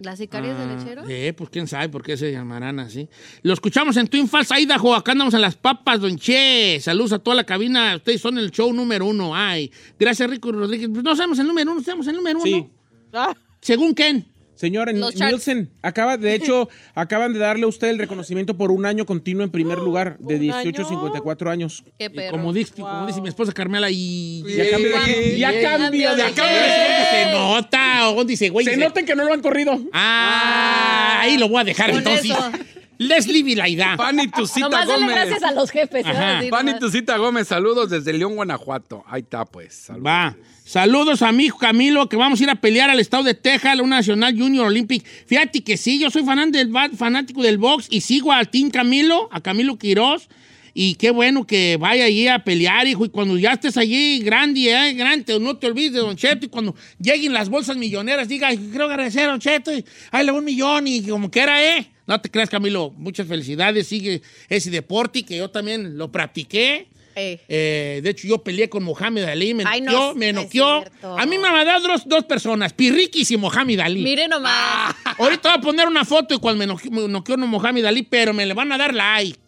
Speaker 4: ¿Las sicarias
Speaker 2: Ah,
Speaker 4: del lechero?
Speaker 2: Eh, pues quién sabe por qué se llamarán así. Lo escuchamos en Twin Falls, Idaho. Acá andamos en las papas, don Che. Saludos a toda la cabina. Ustedes son el show número uno. Ay, gracias, Rico Rodríguez. Pues no somos el número uno, somos el número
Speaker 3: Sí.
Speaker 2: uno.
Speaker 8: Ah,
Speaker 2: ¿Según quién?
Speaker 3: Señor, en
Speaker 4: Los charts.
Speaker 3: Nielsen, acaba, de hecho, *laughs* acaban de darle a usted el reconocimiento por un año continuo en primer *gasps* lugar, de
Speaker 8: ¿Un
Speaker 3: 18 a
Speaker 8: año?
Speaker 3: 54 años.
Speaker 4: Qué
Speaker 2: Y
Speaker 4: perro.
Speaker 2: como, dice, como dice mi esposa Carmela, y...
Speaker 3: Ya cambio de, ya cambio de
Speaker 4: Cambio de
Speaker 2: Se nota, o dice, güey.
Speaker 3: Se
Speaker 2: dice,
Speaker 3: noten que no lo han corrido.
Speaker 2: Ah, ahí lo voy a dejar entonces.
Speaker 4: eso.
Speaker 2: Leslie Vilaidá.
Speaker 5: Pani Tucita
Speaker 4: Nomás dale
Speaker 5: Gómez.
Speaker 4: gracias a los jefes. ¿no?
Speaker 2: Ajá.
Speaker 4: Así
Speaker 5: Pani
Speaker 4: nomás.
Speaker 5: Tucita Gómez, saludos desde León, Guanajuato. Ahí está, pues. Saludos.
Speaker 2: Va. Saludos a mi hijo Camilo, que vamos a ir a pelear al estado de Texas, la Nacional Junior Olympic. Fíjate que sí, yo soy fanático del box y sigo al Team Camilo, a Camilo Quiroz. Y qué bueno que vaya allí a pelear, hijo. Y cuando ya estés allí, grande, eh, grande, no te olvides de Don Cheto. Y cuando lleguen las bolsas milloneras, diga, quiero agradecer a Don Cheto. Y le un millón y como quiera, ¿eh? No te creas, Camilo. Muchas felicidades. Sigue ese deporte que yo también lo practiqué. Eh, de hecho, yo peleé con Mohamed Ali, me
Speaker 4: Ay, no,
Speaker 2: noqueó, me
Speaker 4: no
Speaker 2: noqueó. A mí me van a dar dos, dos personas, Pirriquis y Mohamed Ali.
Speaker 4: Mire nomás.
Speaker 2: Ahorita voy a poner una foto de cuando me noqueó, me noqueó Mohamed Ali, pero me le van a dar like.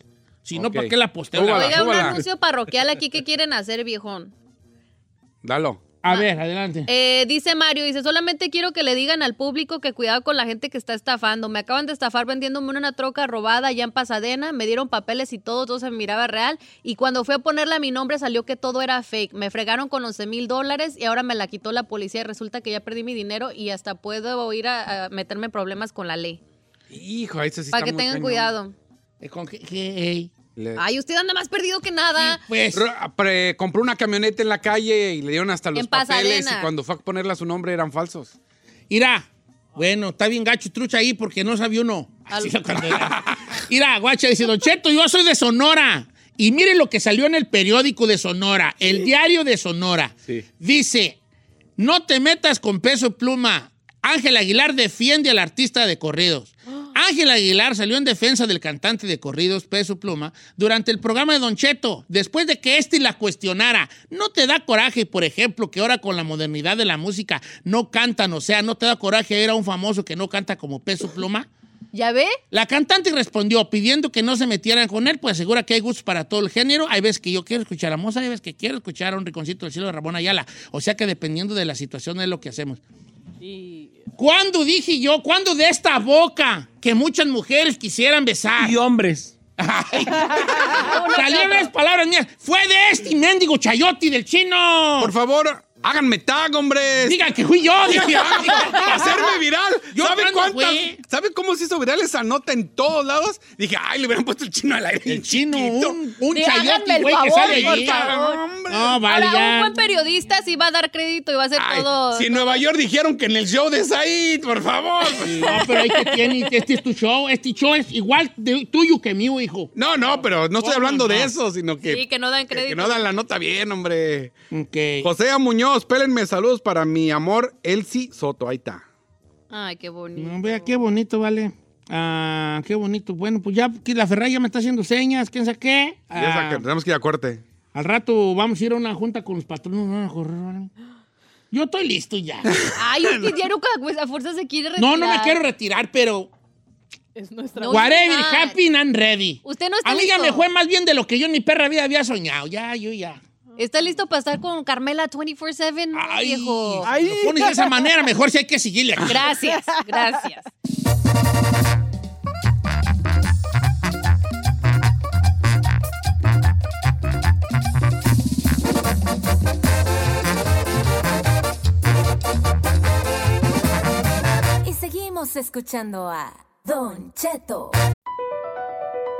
Speaker 2: Si no. ¿para qué la posteo?
Speaker 4: Oiga, un anuncio parroquial aquí que quieren hacer, viejón.
Speaker 5: Dalo.
Speaker 2: A ver, adelante.
Speaker 4: Eh, dice Mario, dice, solamente quiero que le digan al público que cuidado con la gente que está estafando. Me acaban de estafar vendiéndome una troca robada allá en Pasadena, me dieron papeles y todo, todo se miraba real. Y cuando fui a ponerle a mi nombre salió que todo era fake. Me fregaron con 11 mil dólares y ahora me la quitó la policía. Resulta que ya perdí mi dinero y hasta puedo ir a, a meterme en problemas con la ley.
Speaker 5: Hijo, ese sí
Speaker 4: Para que tengan
Speaker 5: cañón.
Speaker 4: cuidado.
Speaker 2: Eh, ¿con qué- qué, ey?
Speaker 5: Le-
Speaker 4: Ay, usted anda más perdido que nada.
Speaker 2: Pues,
Speaker 5: compró una camioneta en la calle y le dieron hasta los
Speaker 4: En
Speaker 5: papeles
Speaker 4: Pasadena.
Speaker 5: y cuando fue a ponerle a su nombre eran falsos.
Speaker 2: Mira, bueno, está bien gacho y trucha ahí porque no sabía uno. Así *laughs* lo cuando era. Mira, guacha, dice Don Cheto, yo soy de Sonora. Y mire lo que salió en el periódico de Sonora, el diario de Sonora.
Speaker 5: Sí.
Speaker 2: Dice, no te metas con peso pluma. Ángel Aguilar defiende al artista de corridos. Ángel Aguilar salió en defensa del cantante de corridos Peso Pluma durante el programa de Don Cheto, después de que éste la cuestionara. ¿No te da coraje, por ejemplo, que ahora con la modernidad de la música no cantan? O sea, ¿no te da coraje ver a un famoso que no canta como Peso Pluma?
Speaker 4: ¿Ya ve?
Speaker 2: La cantante respondió pidiendo que no se metieran con él, pues asegura que hay gustos para todo el género. Hay veces que yo quiero escuchar a Moza, hay veces que quiero escuchar a un rinconcito del cielo de Ramón Ayala. O sea que dependiendo de la situación es lo que hacemos. ¿Cuándo dije yo, cuándo de esta boca que muchas mujeres quisieran besar?
Speaker 3: Y hombres. *laughs*
Speaker 2: Salieron las palabras mías. Fue de este mendigo chayote del chino.
Speaker 5: Por favor, háganme tag, hombre.
Speaker 2: Digan que fui yo. *laughs* dije.
Speaker 5: Para hacerme viral.
Speaker 2: Yo
Speaker 5: ¿Sabe cuántas? ¿Sabe cómo se hizo viral esa nota en todos lados? Dije, ay, le hubieran puesto el chino al aire.
Speaker 2: El *laughs* chino,
Speaker 5: chiquito.
Speaker 2: un, un
Speaker 4: Sí,
Speaker 2: chayote, güey, que sale
Speaker 4: por
Speaker 2: allí.
Speaker 4: favor.
Speaker 5: Hombre.
Speaker 2: No, vale,
Speaker 4: Ahora, un buen periodista sí va a dar crédito y va a hacer
Speaker 5: Ay,
Speaker 4: todo.
Speaker 5: si en Nueva York dijeron que en el show de Said, por favor.
Speaker 2: No, pero ahí que tiene, este es tu show. Este show es igual de- tuyo que mío, hijo.
Speaker 5: No, no, pero no estoy
Speaker 2: ¿Cómo
Speaker 5: hablando de eso, sino que,
Speaker 4: Sí, que no dan crédito.
Speaker 5: que no dan la nota bien, hombre.
Speaker 2: Ok.
Speaker 5: José A. Muñoz, pélenme saludos para mi amor Elsie Soto. Ahí está.
Speaker 4: Ay, qué bonito.
Speaker 2: No, vea qué bonito, vale. Ah, qué bonito. Bueno, pues ya que la Ferrari ya me está haciendo señas, quién sabe qué.
Speaker 5: Ya
Speaker 2: Ah,
Speaker 5: saca, tenemos que ir a corte.
Speaker 2: al rato vamos a ir a una junta con los patronos. van a correr, ¿vale? Yo estoy listo ya.
Speaker 4: Ay, usted *laughs* diario cada pues, a fuerza se quiere retirar.
Speaker 2: No, no me quiero retirar, pero
Speaker 8: Es nuestra.
Speaker 4: No,
Speaker 2: whatever, happy and ready.
Speaker 4: Usted no está
Speaker 2: Amiga,
Speaker 4: listo.
Speaker 2: me fue más bien de lo que yo en mi perra vida había soñado. Ya, yo ya.
Speaker 4: ¿Está listo para estar con Carmela 24-7, no,
Speaker 2: Ay,
Speaker 4: viejo?
Speaker 2: si lo pones de esa manera, mejor si hay que seguirle. aquí.
Speaker 4: Gracias, gracias.
Speaker 7: Y seguimos escuchando a Don Cheto.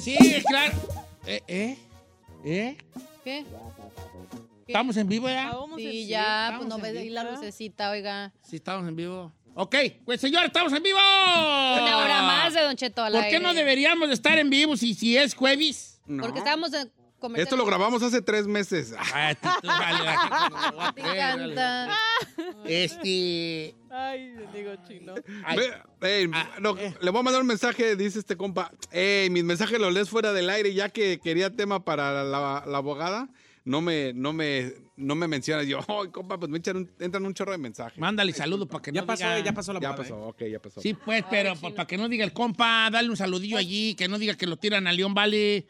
Speaker 2: Sí, claro. ¿Eh? ¿Eh? ¿Eh?
Speaker 4: ¿Qué?
Speaker 2: ¿Estamos en vivo ya?
Speaker 4: Sí, ya, pues no ves ahí la lucecita, oiga.
Speaker 2: Sí, estamos en vivo. Ok, pues señor, estamos en vivo.
Speaker 4: Una hora más de Don Cheto al
Speaker 2: ¿Por qué
Speaker 4: aire.
Speaker 2: no deberíamos de estar en vivo si, si es jueves?
Speaker 4: Porque estábamos en.
Speaker 5: Esto lo grabamos hace tres meses. *laughs*
Speaker 2: Ah, tú, tú, vale,
Speaker 4: Me encanta.
Speaker 2: Este.
Speaker 8: Ay, digo chino.
Speaker 2: ay,
Speaker 5: ey, no, le voy a mandar un mensaje, dice este compa. Ey, mis mensajes los lees fuera del aire, ya que quería tema para la, la abogada. No me, no me, no me mencionas. Yo, ay, compa, pues me echan un- entran un chorro de mensajes.
Speaker 2: Mándale saludo para que
Speaker 3: Ya
Speaker 2: no
Speaker 3: pasó,
Speaker 2: diga-
Speaker 3: ya pasó la
Speaker 5: Ya
Speaker 3: abogada,
Speaker 5: pasó, ok, ya pasó.
Speaker 2: Sí, pues, pero pues, para que no diga el compa, dale un saludillo allí, que no diga que lo tiran a León Vale.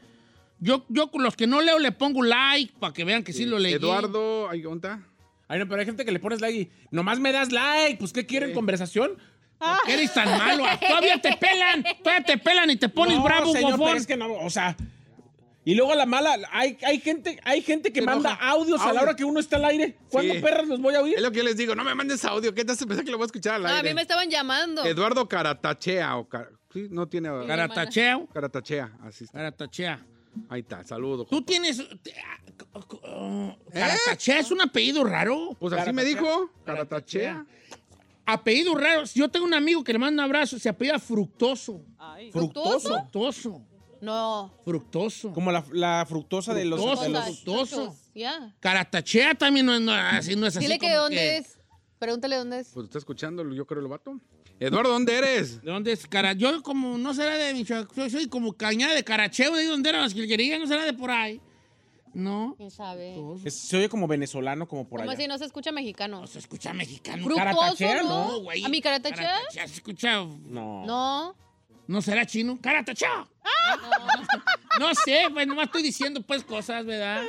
Speaker 2: Yo, yo con los que no leo le pongo like para que vean que sí, lo leí.
Speaker 5: Eduardo, ¿ahí está?
Speaker 3: Ay, no, pero hay gente que le pones like y nomás me das like. Pues, ¿qué quieren? ¿Conversación?
Speaker 2: ¿Por qué eres tan malo? *laughs* Todavía te pelan, todavía te pelan y te pones
Speaker 3: No,
Speaker 2: bravo,
Speaker 3: señor, pero es que no, o sea... Y luego la mala, hay, hay gente, hay gente que manda
Speaker 5: enoja.
Speaker 3: audios a la hora que uno está al aire. ¿Cuándo
Speaker 5: Sí.
Speaker 3: perras los voy a oír?
Speaker 5: Es lo que yo les digo, no me mandes audio, ¿qué te hace pensar que lo voy a escuchar al
Speaker 4: No, a
Speaker 5: aire?
Speaker 4: mí me estaban llamando.
Speaker 5: Eduardo Caratachea, o Car- sí, no tiene...
Speaker 2: Caratacheo.
Speaker 5: Caratachea, así está.
Speaker 2: Caratachea.
Speaker 5: Ahí está, saludo.
Speaker 2: Tú tienes... ah, uh, Caratachea es un apellido raro.
Speaker 5: Pues así me dijo, Caratachea.
Speaker 2: Apellido raro. Yo tengo un amigo que le manda un abrazo, se apellida Fructoso.
Speaker 8: Ay.
Speaker 3: ¿Fructoso?
Speaker 2: Fructoso.
Speaker 4: No.
Speaker 2: Fructoso.
Speaker 3: Como la, la fructosa de los... De los-
Speaker 2: fructoso.
Speaker 4: Ya.
Speaker 2: Caratachea también no es, no, así, no es así
Speaker 4: Dile que dónde es. Pregúntale dónde es.
Speaker 5: Pues está escuchando, yo creo, el vato. Eduardo, ¿dónde eres?
Speaker 2: ¿De dónde es? Cara, yo como no será de Michoacán, yo soy como cañada de Caracheo, de ahí donde eran las quilquerías, no será de por ahí. No.
Speaker 4: ¿Quién sabe?
Speaker 3: Es- se oye como venezolano, como por
Speaker 4: ¿Cómo
Speaker 3: allá.
Speaker 4: así no se escucha mexicano?
Speaker 2: No se escucha mexicano.
Speaker 4: Fructuoso,
Speaker 3: ¿Caratachea?
Speaker 4: ¿no?
Speaker 2: No, güey.
Speaker 4: ¿A mi caratachea?
Speaker 2: Caratachea se escucha.
Speaker 3: No.
Speaker 4: No.
Speaker 2: ¿No será chino? ¡Caratachea! *laughs* No sé, pues nomás estoy diciendo pues cosas, ¿verdad?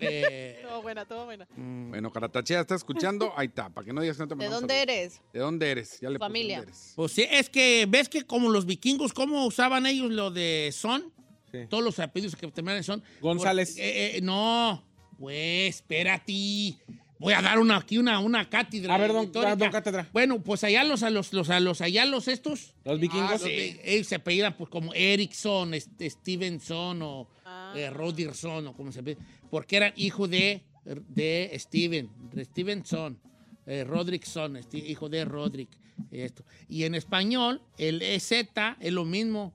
Speaker 2: Eh, *laughs*
Speaker 8: Todo buena, todo buena.
Speaker 5: Bueno, Caratachea está escuchando, *laughs* ahí está, para que no digas que no te
Speaker 4: ¿De dónde
Speaker 5: saludos.
Speaker 4: eres?
Speaker 5: ¿De dónde eres? Ya le puse
Speaker 4: Familia.
Speaker 5: dónde eres.
Speaker 2: pues sí, es que ves que como los vikingos, ¿cómo usaban ellos lo de son?
Speaker 3: Sí.
Speaker 2: Todos los apellidos que terminan en son.
Speaker 3: González.
Speaker 2: Por- eh, eh, no, pues espérate. Voy a dar una, aquí una, una cátedra.
Speaker 3: A ver, don- don cátedra.
Speaker 2: Bueno, pues allá los, a los, los, a los, allá los estos.
Speaker 3: Los vikingos.
Speaker 2: Ah, sí. Ellos se apellidan pues, como Erickson, este, Stevenson o eh, Rodirson o como se ve. Porque eran hijos de, de Steven, de Stevenson, eh, Rodrickson, este, hijo de Roderick. Esto. Y en español, el EZ es lo mismo.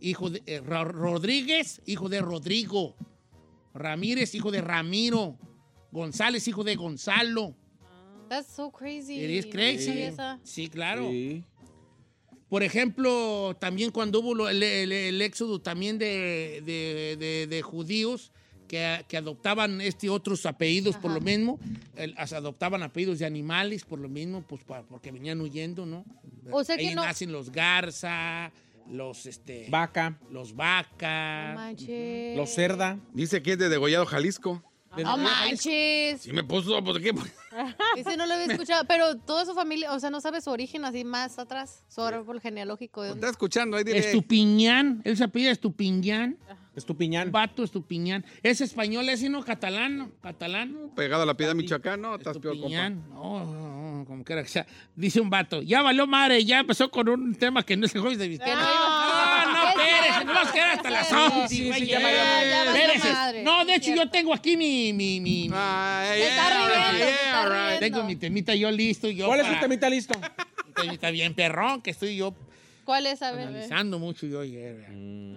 Speaker 2: Hijo de eh, Ro- Rodríguez, hijo de Rodrigo. Ramírez, hijo de Ramiro. González, hijo de Gonzalo.
Speaker 4: That's so crazy.
Speaker 2: It is crazy.
Speaker 4: esa.
Speaker 2: Sí, claro.
Speaker 3: Sí.
Speaker 2: Por ejemplo, también cuando hubo el, el- el éxodo también de, de- de- de judíos que, que adoptaban este otros apellidos por lo mismo, el- as- adoptaban apellidos de animales por lo mismo, pues pa- porque venían huyendo, ¿no?
Speaker 4: O sea que
Speaker 2: Ahí
Speaker 4: no-
Speaker 2: nacen los Garza, los este,
Speaker 3: Vaca,
Speaker 2: los Vaca.
Speaker 3: los cerda.
Speaker 5: Dice que es de Degollado, Jalisco.
Speaker 4: No manches.
Speaker 5: Sí me puso, pues, ¿qué? *laughs*
Speaker 4: Ese no lo había escuchado, pero toda su familia, o sea, no sabe su origen así más atrás, su árbol genealógico. ¿de
Speaker 5: Está
Speaker 4: dónde?
Speaker 5: escuchando, ahí dile.
Speaker 2: Estupiñán, él se apellida Estupiñán,
Speaker 3: Estupiñán.
Speaker 2: vato Estupiñán. Es español, es sino catalán, catalán.
Speaker 5: Pegado a la piedad Michoacán, no, estás peor, compa.
Speaker 2: Estupiñán. No, no, no, como quiera que sea. Dice un vato, ya valió madre, ya empezó con un tema que no es el jueves de misterio.
Speaker 4: Que no
Speaker 2: No,
Speaker 4: iba-
Speaker 2: no, vas a quedar hasta las
Speaker 4: Sí,
Speaker 2: 11,
Speaker 3: sí,
Speaker 2: güey.
Speaker 3: sí, ya valió madre.
Speaker 4: Ya valió
Speaker 2: Espérese.
Speaker 4: madre.
Speaker 2: No, de hecho, yo tengo aquí mi... mi, mi, mi-
Speaker 5: Ay,
Speaker 4: Se está
Speaker 5: yeah,
Speaker 4: riendo, se
Speaker 5: yeah,
Speaker 4: está
Speaker 5: right.
Speaker 4: riendo.
Speaker 2: tengo mi temita yo listo. Yo
Speaker 3: ¿Cuál es su
Speaker 2: para-
Speaker 3: temita listo?
Speaker 2: mi temita bien perrón, que estoy yo
Speaker 4: ¿Cuál es? A ver.
Speaker 2: analizando mucho yo ayer. vea.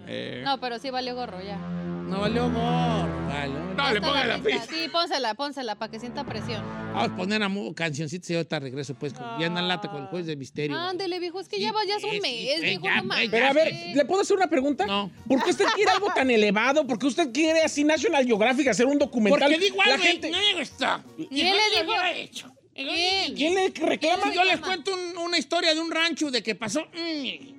Speaker 5: Eh,
Speaker 4: No, pero sí valió gorro ya.
Speaker 2: No valió gorro, valió.
Speaker 5: No, le ponga la pista.
Speaker 4: Sí, pónsela, pónsela, para que sienta presión.
Speaker 2: Vamos a poner a cancioncitas y ahorita regreso, pues, ya andan lata con el jueves de misterio.
Speaker 4: Ándele, viejo, es que ya va, ya es un
Speaker 2: sí,
Speaker 4: mes,
Speaker 2: sí,
Speaker 4: viejo,
Speaker 2: ya,
Speaker 4: no mames.
Speaker 3: Pero a ver, ¿le puedo hacer una pregunta?
Speaker 2: No.
Speaker 3: ¿Por qué usted quiere algo tan elevado? ¿Por qué usted quiere así National Geographic hacer un documental?
Speaker 2: Porque digo
Speaker 3: La
Speaker 2: algo,
Speaker 3: gente-
Speaker 2: no digo esto.
Speaker 4: ¿Quién le dijo?
Speaker 2: Hecho.
Speaker 4: ¿Quién?
Speaker 3: ¿Quién le reclama?
Speaker 2: Yo les cuento un- una historia de un rancho de que pasó. mm.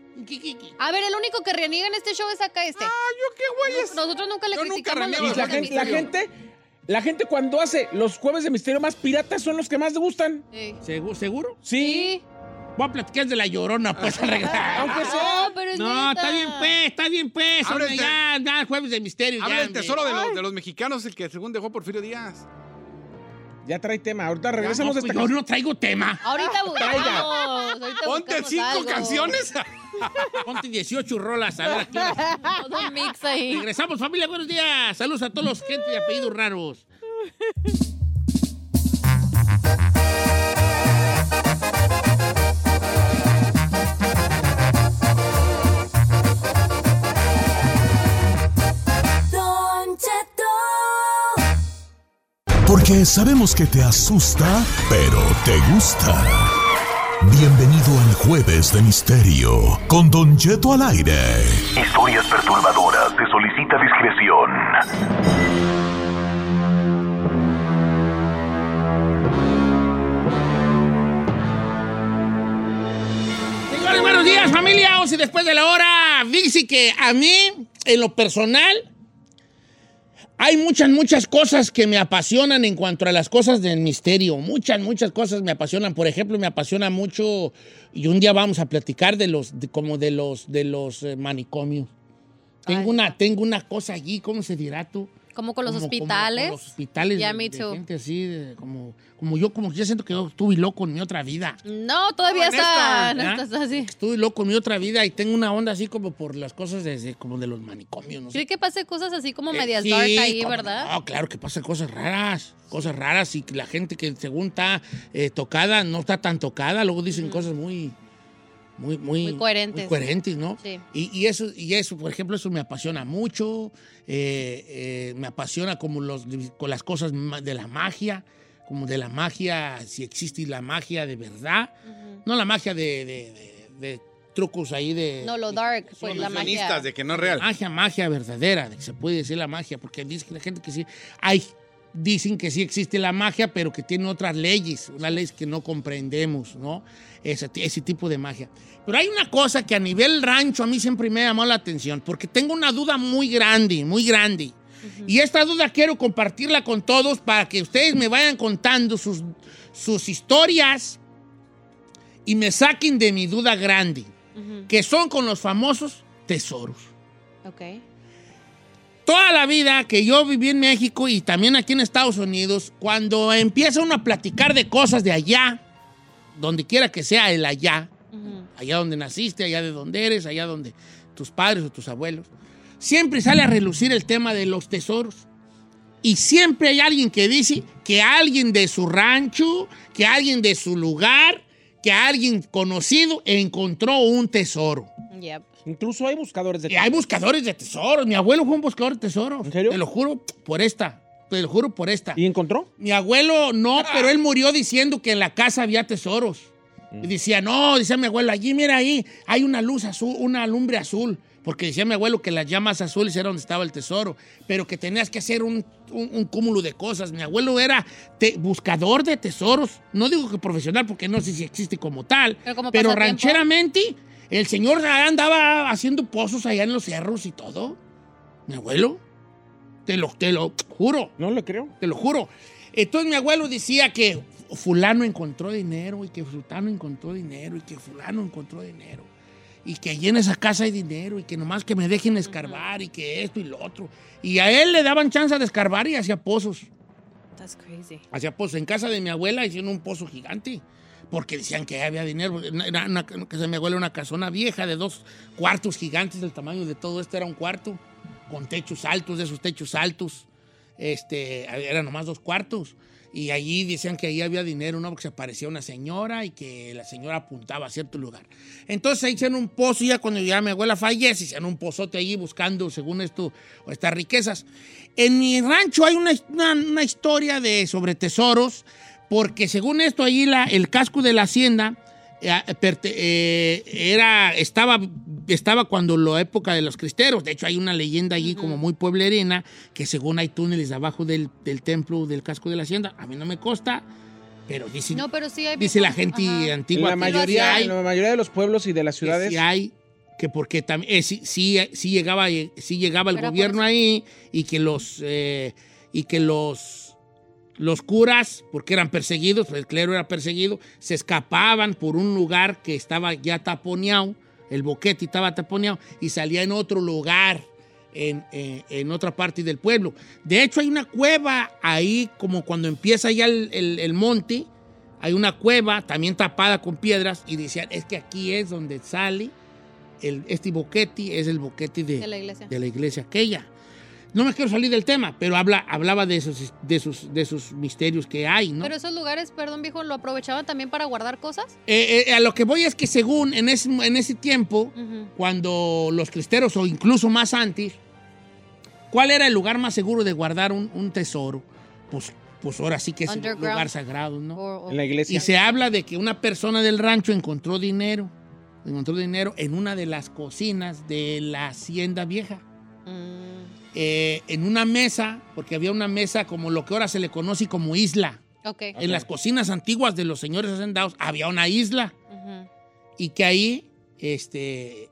Speaker 4: A ver, el único que reniega en este show es acá este.
Speaker 5: Ah, yo qué güeyes.
Speaker 4: Nosotros nunca le
Speaker 5: Yo nunca
Speaker 4: criticamos
Speaker 5: reniego
Speaker 4: los
Speaker 3: Y la
Speaker 4: juegos de
Speaker 3: gente, la
Speaker 4: misterio.
Speaker 3: gente, la gente cuando hace los jueves de misterio más piratas son los que más le gustan.
Speaker 4: Sí.
Speaker 2: ¿Segu- ¿Seguro?
Speaker 3: Sí.
Speaker 4: Sí.
Speaker 2: Voy a platicar de la llorona, pues, al regresar. *laughs*
Speaker 3: Aunque sea.
Speaker 4: No, pero es
Speaker 2: No,
Speaker 4: neta.
Speaker 2: está bien, pues, está bien, pues. Hombre,
Speaker 5: el
Speaker 2: ya, ya, jueves de misterio.
Speaker 5: Habla
Speaker 2: ya,
Speaker 5: el tesoro de los, de los mexicanos, el que según dejó Porfirio Díaz.
Speaker 3: Ya trae tema. Ahorita
Speaker 2: No,
Speaker 3: regresamos
Speaker 2: pues,
Speaker 3: de esta
Speaker 2: yo no traigo tema.
Speaker 4: Ahorita *laughs* buscamos. Ahorita
Speaker 5: Ponte
Speaker 4: buscamos
Speaker 5: cinco
Speaker 4: algo.
Speaker 5: canciones. *laughs*
Speaker 2: Ponte 18 rolas, a ver aquí.
Speaker 4: Todo un mix ahí.
Speaker 2: Regresamos, familia, buenos días. Saludos a todos los gente de apellidos raros.
Speaker 1: Porque sabemos que te asusta, pero te gusta. Bienvenido al Jueves de Misterio con Don Cheto al aire.
Speaker 9: Historias perturbadoras. Se solicita discreción.
Speaker 2: Señores, buenos días, familia. Once después de la hora. Dice que a mí, en lo personal, hay muchas, muchas cosas que me apasionan en cuanto a las cosas del misterio. Muchas, muchas cosas me apasionan. Por ejemplo, me apasiona mucho, y un día vamos a platicar de los, de- como de los, de los eh, manicomios. Tengo una, tengo una cosa allí, ¿cómo se dirá tú?
Speaker 4: Como con los
Speaker 2: Como- como
Speaker 4: hospitales.
Speaker 2: con los hospitales
Speaker 4: Ya,
Speaker 2: de,
Speaker 4: me
Speaker 2: de
Speaker 4: too.
Speaker 2: gente así, de- como, como yo, como yo siento que yo estuve loco en mi otra vida.
Speaker 4: No, todavía está. no estás así.
Speaker 2: Estuve loco en mi otra vida y tengo una onda así como por las cosas desde, como de los manicomios, no sé.
Speaker 4: ¿Cree que pase cosas así como
Speaker 2: Eh,
Speaker 4: medias
Speaker 2: sí,
Speaker 4: dark ahí, verdad?
Speaker 2: No, claro que pasan cosas raras, cosas raras y que la gente que según está eh, tocada no está tan tocada, luego dicen cosas muy, muy, muy,
Speaker 4: Muy coherentes.
Speaker 2: muy coherentes, ¿no?
Speaker 4: Sí.
Speaker 2: Y, y eso, y eso, por ejemplo, eso me apasiona mucho, eh, eh, me apasiona como los, con las cosas de la magia, como de la magia, si existe la magia de verdad, no la magia de, de- de- de trucos ahí de...
Speaker 4: No, lo dark, pues la magia.
Speaker 5: de que no es real.
Speaker 2: Magia, magia verdadera, de que se puede decir la magia, porque dice que la gente que sí, hay, dicen que sí existe la magia, pero que tiene otras leyes, unas leyes que no comprendemos, ¿no? Ese, ese tipo de magia. Pero hay una cosa que a nivel rancho a mí siempre me ha llamado la atención, porque tengo una duda muy grande, muy grande. Y esta duda quiero compartirla con todos para que ustedes me vayan contando sus, sus historias y me saquen de mi duda grande, que son con los famosos tesoros.
Speaker 4: Ok.
Speaker 2: Toda la vida que yo viví en México y también aquí en Estados Unidos, cuando empieza uno a platicar de cosas de allá, donde quiera que sea el allá, allá donde naciste, allá de donde eres, allá donde tus padres o tus abuelos, siempre sale a relucir el tema de los tesoros. Y siempre hay alguien que dice que alguien de su rancho, que alguien de su lugar, que alguien conocido encontró un tesoro.
Speaker 4: Yep.
Speaker 3: Incluso hay buscadores de
Speaker 2: Y hay buscadores de tesoros. Mi abuelo fue un buscador de tesoros. ¿En serio? Te lo juro por esta. Te lo juro por esta.
Speaker 3: ¿Y encontró?
Speaker 2: Mi abuelo no, *laughs* pero él murió diciendo que en la casa había tesoros. Y decía, no, decía mi abuelo, allí, mira ahí, hay una luz azul, una lumbre azul. Porque decía mi abuelo que las llamas azules era donde estaba el tesoro, pero que tenías que hacer un, un- un cúmulo de cosas. Mi abuelo era te- buscador de tesoros. No digo que profesional, porque no sé si existe como tal,
Speaker 4: Pero como
Speaker 2: pero rancheramente, el señor andaba haciendo pozos allá en los cerros y todo. Mi abuelo. Te lo, te lo juro.
Speaker 3: No le creo.
Speaker 2: Te lo juro. Entonces mi abuelo decía que fulano encontró dinero y que fulano encontró dinero y que fulano encontró dinero. Y que allí en esa casa hay dinero y que nomás que me dejen escarbar y que esto y lo otro. Y a él le daban chance de escarbar y hacía pozos.
Speaker 4: That's crazy.
Speaker 2: Hacía pozos. En casa de mi abuela hicieron un pozo gigante. Porque decían que había dinero. Era una, casa de mi abuela era una casona vieja de dos cuartos gigantes del tamaño de todo esto. Era un cuarto con techos altos, de esos techos altos. Este, eran nomás dos cuartos. Y allí decían que ahí había dinero, ¿no? Porque se aparecía una señora y que la señora apuntaba a cierto lugar. Entonces ahí hicieron un pozo ya cuando ya mi abuela fallece, hicieron un pozote allí buscando, según esto, estas riquezas. En mi rancho hay una, una- historia de, sobre tesoros, porque según esto allí la, el casco de la hacienda eh, eh, era, estaba, estaba cuando la época de los cristeros. De hecho, hay una leyenda allí como muy pueblerina que según hay túneles abajo del, del templo del casco de la hacienda. A mí no me consta, pero dice,
Speaker 4: No, pero sí hay.
Speaker 2: dice la gente
Speaker 4: Ajá.
Speaker 2: antigua.
Speaker 3: En la mayoría,
Speaker 2: sí hay,
Speaker 3: en la mayoría de los pueblos y de las
Speaker 2: que
Speaker 3: ciudades.
Speaker 2: sí hay, que porque también eh, sí, sí, sí llegaba, eh, sí llegaba el
Speaker 4: Pero
Speaker 2: gobierno ahí y que los eh, y que los los curas, porque eran perseguidos, el clero era perseguido, se escapaban por un lugar que estaba ya taponeado, el boquete estaba taponeado, y salía en otro lugar, en, en- en otra parte del pueblo. De hecho, hay una cueva ahí, como cuando empieza ya el, el- el monte, hay una cueva también tapada con piedras, y decían, es que aquí es donde sale el, este boquete, es el boquete de,
Speaker 4: De la iglesia.
Speaker 2: de la iglesia aquella. No me quiero salir del tema, pero habla, hablaba de esos, de, esos, de esos misterios que hay, ¿no?
Speaker 4: Pero esos lugares, perdón, viejo, ¿lo aprovechaban también para guardar cosas?
Speaker 2: Eh, eh, a lo que voy es que según en ese, en ese tiempo, cuando los cristeros o incluso más antes, ¿cuál era el lugar más seguro de guardar un, un tesoro? Pues, pues ahora sí que es un lugar sagrado, ¿no?
Speaker 4: O- o-
Speaker 3: En la iglesia.
Speaker 2: Y se habla de que una persona del rancho encontró dinero, encontró dinero en una de las cocinas de la hacienda vieja.
Speaker 4: Mm,
Speaker 2: Eh, en una mesa, porque había una mesa como lo que ahora se le conoce como isla. En las cocinas antiguas de los señores hacendados había una isla. Y que ahí este,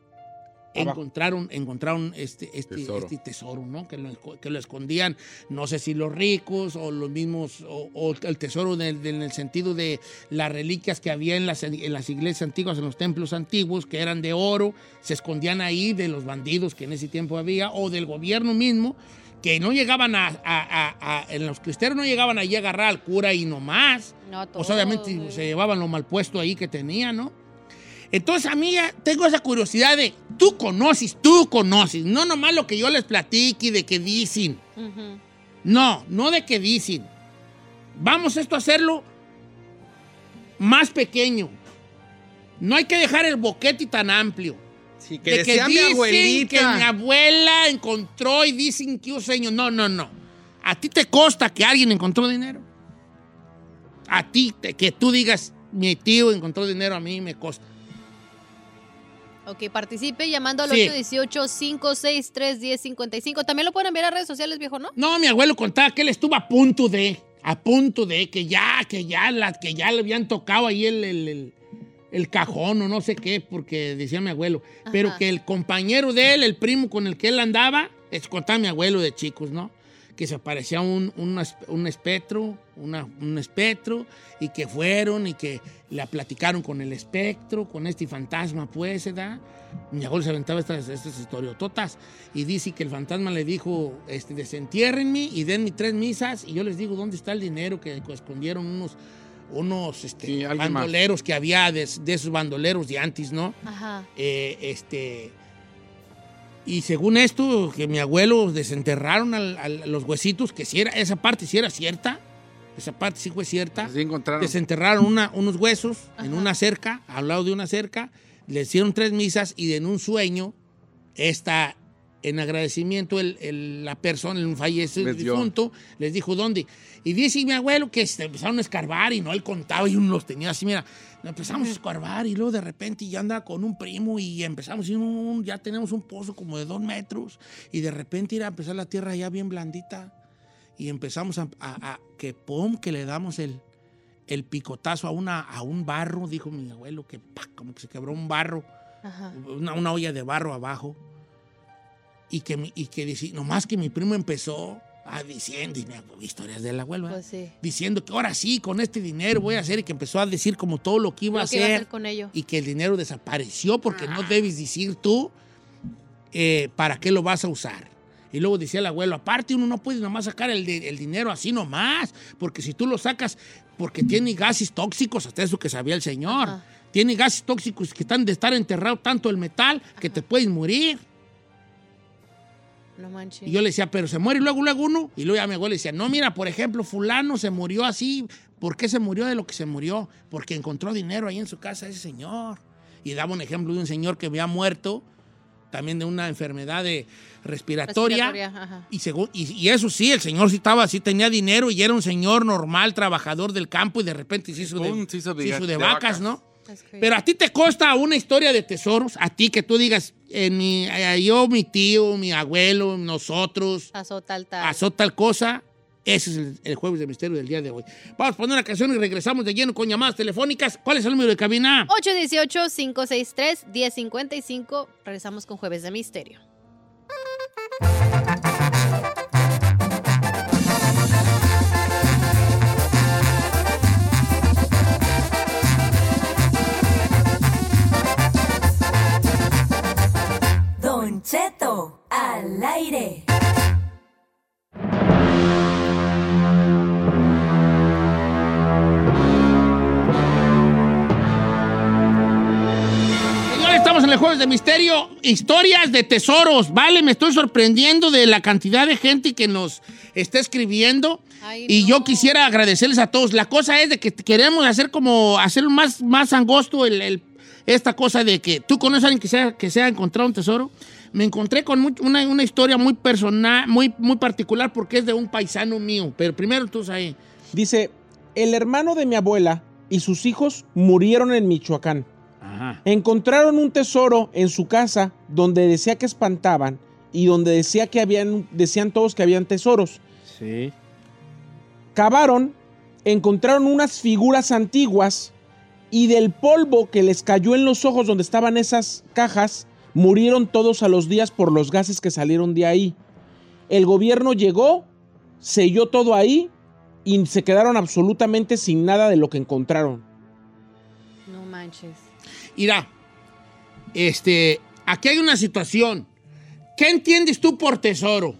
Speaker 3: Abajo.
Speaker 2: encontraron, encontraron este, este,
Speaker 5: Tesoro.
Speaker 2: este tesoro, ¿no? Que lo, que lo escondían, no sé si los ricos o los mismos, o, o el tesoro del- del- en el sentido de las reliquias que había en las, en las iglesias antiguas, en los templos antiguos, que eran de oro, se escondían ahí de los bandidos que en ese tiempo había, o del gobierno mismo, que no llegaban a, a- a- a- en los cristeros no llegaban allí a agarrar al cura y nomás.
Speaker 4: No,
Speaker 2: Pues
Speaker 4: todo,
Speaker 2: obviamente
Speaker 4: güey.
Speaker 2: se llevaban lo mal puesto ahí que tenía, ¿no? Entonces a mí ya tengo esa curiosidad de, tú conoces, tú conoces, no nomás lo que yo les platique y de que dicen. No, no de que dicen. Vamos esto a hacerlo más pequeño. No hay que dejar el boquete tan amplio.
Speaker 3: Sí, que
Speaker 2: de que
Speaker 3: mi
Speaker 2: dicen
Speaker 3: abuelita.
Speaker 2: que mi abuela encontró y dicen que un señor. No, no, no. ¿A ti te consta que alguien encontró dinero? A ti, te- que tú digas, mi tío encontró dinero, a mí me consta.
Speaker 4: Ok, participe llamando al
Speaker 2: Sí.
Speaker 4: 818-563-1055. También lo pueden enviar a redes sociales, viejo, ¿no?
Speaker 2: No, mi abuelo contaba que él estuvo a punto de, a punto de, que ya, que ya, la, que ya le habían tocado ahí el, el, el- el cajón o no sé qué, porque decía mi abuelo. Pero que el compañero de él, el primo con el que él andaba, es contaba mi abuelo de chicos, ¿no? Que se parecía un, un, un espectro, una- un espectro, y que fueron y que la platicaron con el espectro, con este fantasma, pues, ¿verdad? Mi abuelo se aventaba estas, estas historiototas y dice que el fantasma le dijo, este, desentiérrenme y denme tres misas y yo les digo dónde está el dinero que escondieron unos, unos este,
Speaker 5: Sí, alguien más.
Speaker 2: bandoleros que había de, de esos bandoleros de antes, ¿no?
Speaker 4: Ajá.
Speaker 2: Eh, este, y según esto, que mi abuelo desenterraron al- al- los huesitos, que si era, esa parte sí era cierta, esa parte sí fue cierta.
Speaker 5: Así encontraron.
Speaker 2: Desenterraron una- unos huesos en
Speaker 4: Ajá.
Speaker 2: una cerca, al lado de una cerca, le hicieron tres misas y en un sueño, esta, en agradecimiento, el- el- la persona, el fallecido difunto, les dijo dónde. Y dice mi abuelo que se empezaron a escarbar y no él contaba y uno los tenía así, mira, empezamos a escarbar y luego de repente ya andaba con un primo y empezamos a ir un- ya tenemos un pozo como de dos metros y de repente ir a empezar la tierra ya bien blandita y empezamos a, a- a- que pum, que le damos el, el picotazo a, una, a un barro, dijo mi abuelo, que ¡pac! como que se quebró un barro, una, una olla de barro abajo. Y que, mi- y que dice, nomás que mi primo empezó a diciendo, y me historias del abuelo, ¿eh?
Speaker 4: Pues sí.
Speaker 2: diciendo que ahora sí, con este dinero voy a hacer, y que empezó a decir como todo lo que iba
Speaker 4: Lo
Speaker 2: a
Speaker 4: que iba a
Speaker 2: hacer,
Speaker 4: hacer con ello.
Speaker 2: y que el dinero desapareció porque no debes decir tú eh, para qué lo vas a usar. Y luego decía el abuelo, aparte uno no puede nomás sacar el, el dinero así nomás, porque si tú lo sacas porque tiene gases tóxicos, hasta eso que sabía el señor,
Speaker 4: Ajá.
Speaker 2: tiene gases tóxicos que están de estar enterrado tanto el metal que te puedes morir.
Speaker 4: No manches.
Speaker 2: Y yo le decía, pero se muere y luego, luego uno. Y luego ya mi abuelo le decía, no, mira, por ejemplo, fulano se murió así. ¿Por qué se murió de lo que se murió? Porque encontró dinero ahí en su casa ese señor. Y daba un ejemplo de un señor que había muerto también de una enfermedad de respiratoria.
Speaker 4: Respiratoria, ajá.
Speaker 2: Y, según, y, y eso sí, el señor sí estaba así, tenía dinero y era un señor normal, trabajador del campo y de repente se hizo de,
Speaker 5: Pum, se hizo de-
Speaker 2: se hizo de
Speaker 5: de
Speaker 2: vacas,
Speaker 5: vacas.
Speaker 2: ¿no? Pero a ti te consta una historia de tesoros, a ti que tú digas, en mi, eh, yo, mi tío, mi abuelo, nosotros,
Speaker 4: Pasó tal, tal.
Speaker 2: pasó tal cosa. Ese es el, el jueves de misterio del día de hoy. Vamos a poner una canción y regresamos de lleno con llamadas telefónicas. ¿Cuál es el número de cabina?
Speaker 4: 818-563-1055. Regresamos con Jueves de Misterio.
Speaker 7: Don Cheto, al aire.
Speaker 2: El jueves de misterio, historias de tesoros, ¿vale? Me estoy sorprendiendo de la cantidad de gente que nos está escribiendo. y yo quisiera agradecerles a todos. La cosa es de que queremos hacer como, hacer más, más angosto el, el- esta cosa de que tú conoces a alguien que sea, que sea encontrado un tesoro. Me encontré con una, una historia muy personal, muy, muy particular porque es de un paisano mío. Pero primero tú ahí.
Speaker 3: Dice, el hermano de mi abuela y sus hijos murieron en Michoacán. Encontraron un tesoro en su casa donde decía que espantaban y donde decía que habían, decían todos que habían tesoros.
Speaker 2: Sí.
Speaker 3: Cavaron, encontraron unas figuras antiguas y del polvo que les cayó en los ojos donde estaban esas cajas, murieron todos a los días por los gases que salieron de ahí. El gobierno llegó, selló todo ahí y se quedaron absolutamente sin nada de lo que encontraron.
Speaker 4: No manches.
Speaker 2: Mira, este, aquí hay una situación. ¿Qué entiendes tú por tesoro?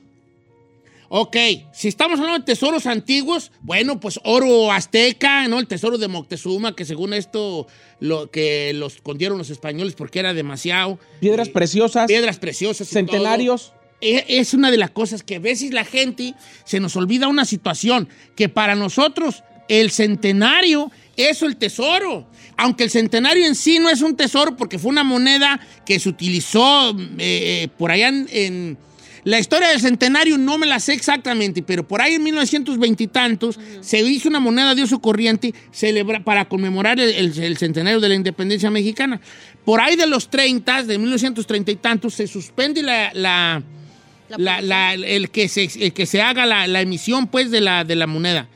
Speaker 2: Ok, si estamos hablando de tesoros antiguos, bueno, pues oro azteca, ¿no? El tesoro de Moctezuma, que según esto, lo que los escondieron los españoles porque era demasiado.
Speaker 3: Piedras preciosas.
Speaker 2: Piedras preciosas.
Speaker 3: Centenarios.
Speaker 2: todo. E- Es una de las cosas que a veces la gente se nos olvida una situación, que para nosotros el centenario es el tesoro. Aunque el centenario en sí no es un tesoro porque fue una moneda que se utilizó eh, eh, por allá en, en- La historia del centenario no me la sé exactamente, pero por ahí en 1920 y tantos se hizo una moneda de uso corriente celebra, para conmemorar el, el- el centenario de la independencia mexicana. Por ahí de los 30, de 1930 y tantos, se suspende la- la, la- la- el, que se, el que se haga la, la emisión pues de la, de la moneda.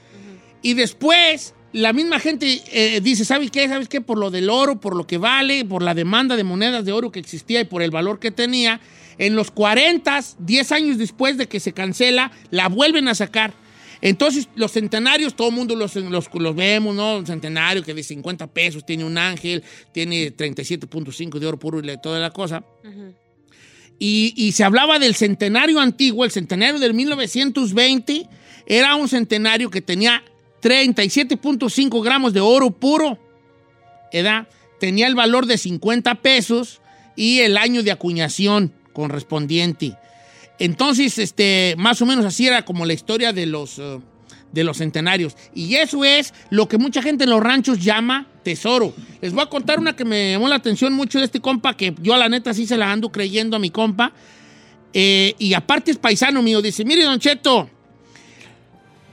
Speaker 2: Y después la misma gente eh, dice, ¿sabes qué? ¿Sabes qué? Por lo del oro, por lo que vale, por la demanda de monedas de oro que existía y por el valor que tenía, en los 40, 10 años después de que se cancela, la vuelven a sacar. Entonces, los centenarios, todo el mundo los, los, vemos, ¿no? Un centenario que de 50 pesos tiene un ángel, tiene 37.5 de oro puro y toda la cosa. Y, y se hablaba del centenario antiguo, el centenario del 1920, era un centenario que tenía 37.5 gramos de oro puro, ¿verdad? Tenía el valor de 50 pesos y el año de acuñación correspondiente. Entonces, este, más o menos así era como la historia de los, eh, de los centenarios. Y eso es lo que mucha gente en los ranchos llama tesoro. Les voy a contar una que me llamó la atención mucho de este compa, que yo a la neta sí se la ando creyendo a mi compa. Eh, y aparte es paisano mío. Dice, mire, Don Cheto,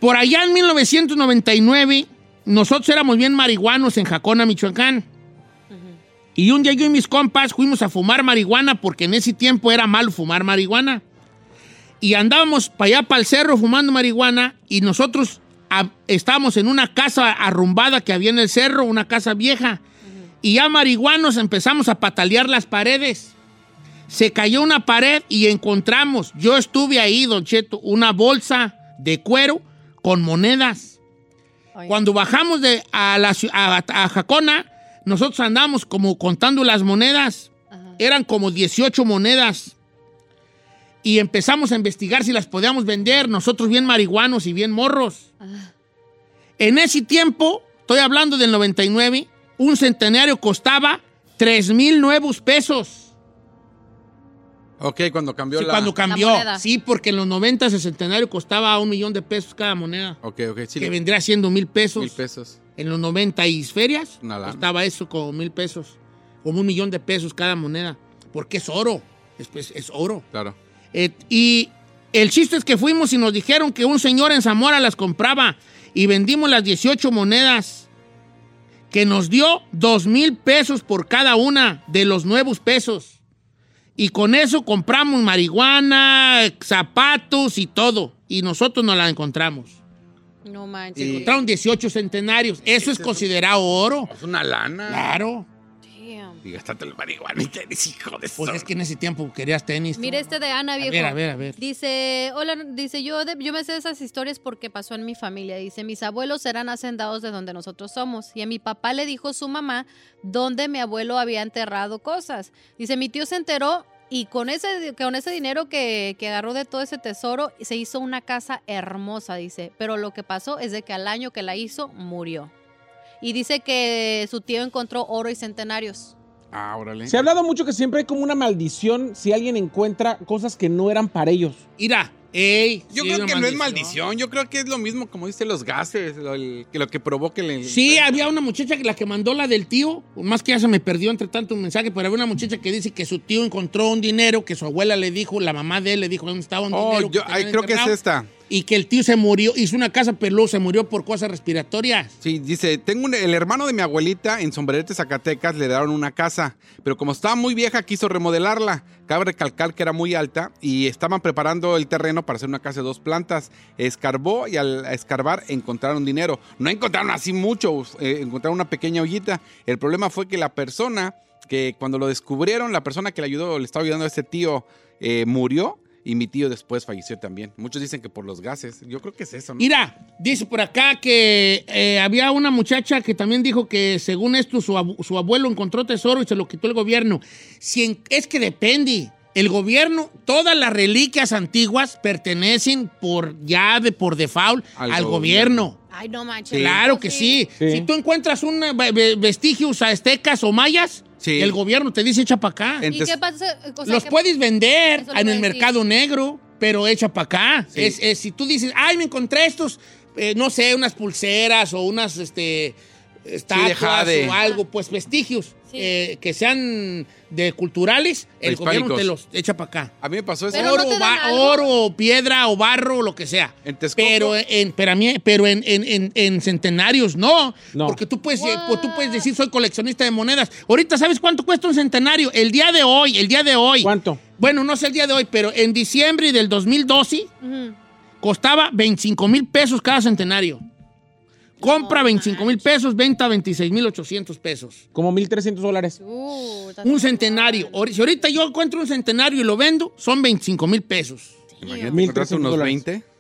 Speaker 2: por allá en 1999, nosotros éramos bien marihuanos en Jacona, Michoacán. Y un día yo y mis compas fuimos a fumar marihuana porque en ese tiempo era malo fumar marihuana. Y andábamos para allá, para el cerro, fumando marihuana y nosotros estábamos en una casa arrumbada que había en el cerro, una casa vieja. Y ya marihuanos empezamos a patalear las paredes. Se cayó una pared y encontramos, yo estuve ahí, Don Cheto, una bolsa de cuero con monedas. Cuando bajamos de, a, la, a, a Jacona, nosotros andamos como contando las monedas. Eran como 18 monedas. Y empezamos a investigar si las podíamos vender, nosotros bien marihuanos y bien morros. En ese tiempo, estoy hablando del 99, un centenario costaba 3 mil nuevos pesos.
Speaker 5: Ok, cuando cambió
Speaker 2: Sí,
Speaker 5: la...
Speaker 2: cuando cambió. Sí, porque en los 90 el centenario costaba un millón de pesos cada moneda.
Speaker 5: Ok, ok, sí.
Speaker 2: que
Speaker 5: le-
Speaker 2: vendría siendo mil pesos.
Speaker 5: Mil pesos.
Speaker 2: En los 90 y ferias
Speaker 5: lana.
Speaker 2: costaba eso como mil pesos. Como un millón de pesos cada moneda. Porque es oro. Es, pues, es oro.
Speaker 5: Claro.
Speaker 2: Eh, y el chiste es que fuimos y nos dijeron que un señor en Zamora las compraba y vendimos las 18 monedas que nos dio dos mil pesos por cada una de los nuevos pesos. Y con eso compramos marihuana, zapatos y todo. Y nosotros nos la encontramos.
Speaker 4: No manches.
Speaker 2: Se encontraron 18 centenarios. Eso es considerado oro.
Speaker 5: Es una lana.
Speaker 2: Claro.
Speaker 5: Y gastate el marihuana y tenis, hijo de
Speaker 2: Pues es que en ese tiempo querías tenis.
Speaker 4: Mira este de Ana, viejo.
Speaker 2: ver, a ver, a ver.
Speaker 4: Dice, hola, dice, yo, de- yo me sé de esas historias porque pasó en mi familia. Dice, mis abuelos eran hacendados de donde nosotros somos. Y a mi papá le dijo su mamá donde mi abuelo había enterrado cosas. Dice, mi tío se enteró y con ese, con ese dinero que, que agarró de todo ese tesoro, se hizo una casa hermosa, dice. Pero lo que pasó es de que al año que la hizo, murió. Y dice que su tío encontró oro y centenarios.
Speaker 5: Ah, órale.
Speaker 3: Se ha hablado mucho que siempre hay como una maldición si alguien encuentra cosas que no eran para ellos.
Speaker 2: Mira, ey.
Speaker 5: Yo
Speaker 2: sí,
Speaker 5: creo que no es maldición, yo creo que es lo mismo como dice los gases, lo, el- que lo que provoque el...
Speaker 2: Sí, había una muchacha que la que mandó la del tío, más que ya se me perdió entre tanto un mensaje, pero había una muchacha que dice que su tío encontró un dinero, que su abuela le dijo, la mamá de él le dijo dónde estaba un
Speaker 5: Oh,
Speaker 2: dinero.
Speaker 5: yo- ay, creo que es esta.
Speaker 2: Y que el tío se murió, hizo una casa, luego se murió por cosas respiratorias.
Speaker 5: Sí, dice, tengo un- el hermano de mi abuelita en Sombrerete, Zacatecas, le daron una casa, pero como estaba muy vieja quiso remodelarla. Cabe recalcar que era muy alta y estaban preparando el terreno para hacer una casa de dos plantas. Escarbó y al escarbar encontraron dinero. No encontraron así mucho, eh, encontraron una pequeña ollita. El problema fue que la persona que cuando lo descubrieron, la persona que le ayudó, le estaba ayudando a este tío, eh, murió. Y mi tío después falleció también. Muchos dicen que por los gases. Yo creo que es eso, ¿no?
Speaker 2: Mira, dice por acá que eh, había una muchacha que también dijo que según esto su, abu- su abuelo encontró tesoro y se lo quitó el gobierno. Si en- es que depende. El gobierno, todas las reliquias antiguas pertenecen por ya de por default al,
Speaker 5: Al
Speaker 2: gobierno.
Speaker 4: Ay, no manches.
Speaker 2: Claro que sí.
Speaker 3: Sí.
Speaker 2: Si tú encuentras un ve- ve- vestigios aztecas o mayas,
Speaker 5: Sí.
Speaker 2: el gobierno te dice echa para acá.
Speaker 4: ¿Y
Speaker 5: Entonces-
Speaker 4: qué pasa? O sea,
Speaker 2: Los
Speaker 4: que-
Speaker 2: puedes vender en el mercado negro, pero echa para acá.
Speaker 5: Sí.
Speaker 2: Es, es- si tú dices, ay, me encontré estos, eh, no sé, unas pulseras o unas este, estatuas
Speaker 5: jade.
Speaker 2: o algo, pues vestigios
Speaker 4: Sí.
Speaker 2: eh, que sean de culturales, el gobierno te los echa para acá.
Speaker 5: A mí me pasó eso.
Speaker 4: No
Speaker 2: oro, ba-
Speaker 4: algo.
Speaker 2: oro, piedra o barro, lo que sea.
Speaker 5: En Texcoco.
Speaker 2: Pero en, pero a mí- pero en, en- en- en centenarios no.
Speaker 3: No.
Speaker 2: Porque tú puedes, eh, pues, tú puedes decir soy coleccionista de monedas. Ahorita, ¿sabes cuánto cuesta un centenario? El día de hoy, el día de hoy.
Speaker 3: ¿Cuánto?
Speaker 2: Bueno, no sé el día de hoy, pero en diciembre del 2012
Speaker 4: Ujú.
Speaker 2: costaba 25 mil pesos cada centenario. Compra 25 mil pesos, venta 26 mil 800 pesos.
Speaker 3: Como 1.300 dólares.
Speaker 4: Uh,
Speaker 2: Un centenario. Si ahorita yo encuentro un centenario y lo vendo, son 25 mil pesos.
Speaker 5: Imagínate,
Speaker 3: 1,300
Speaker 5: encontraste unos
Speaker 3: dólares.
Speaker 5: 20.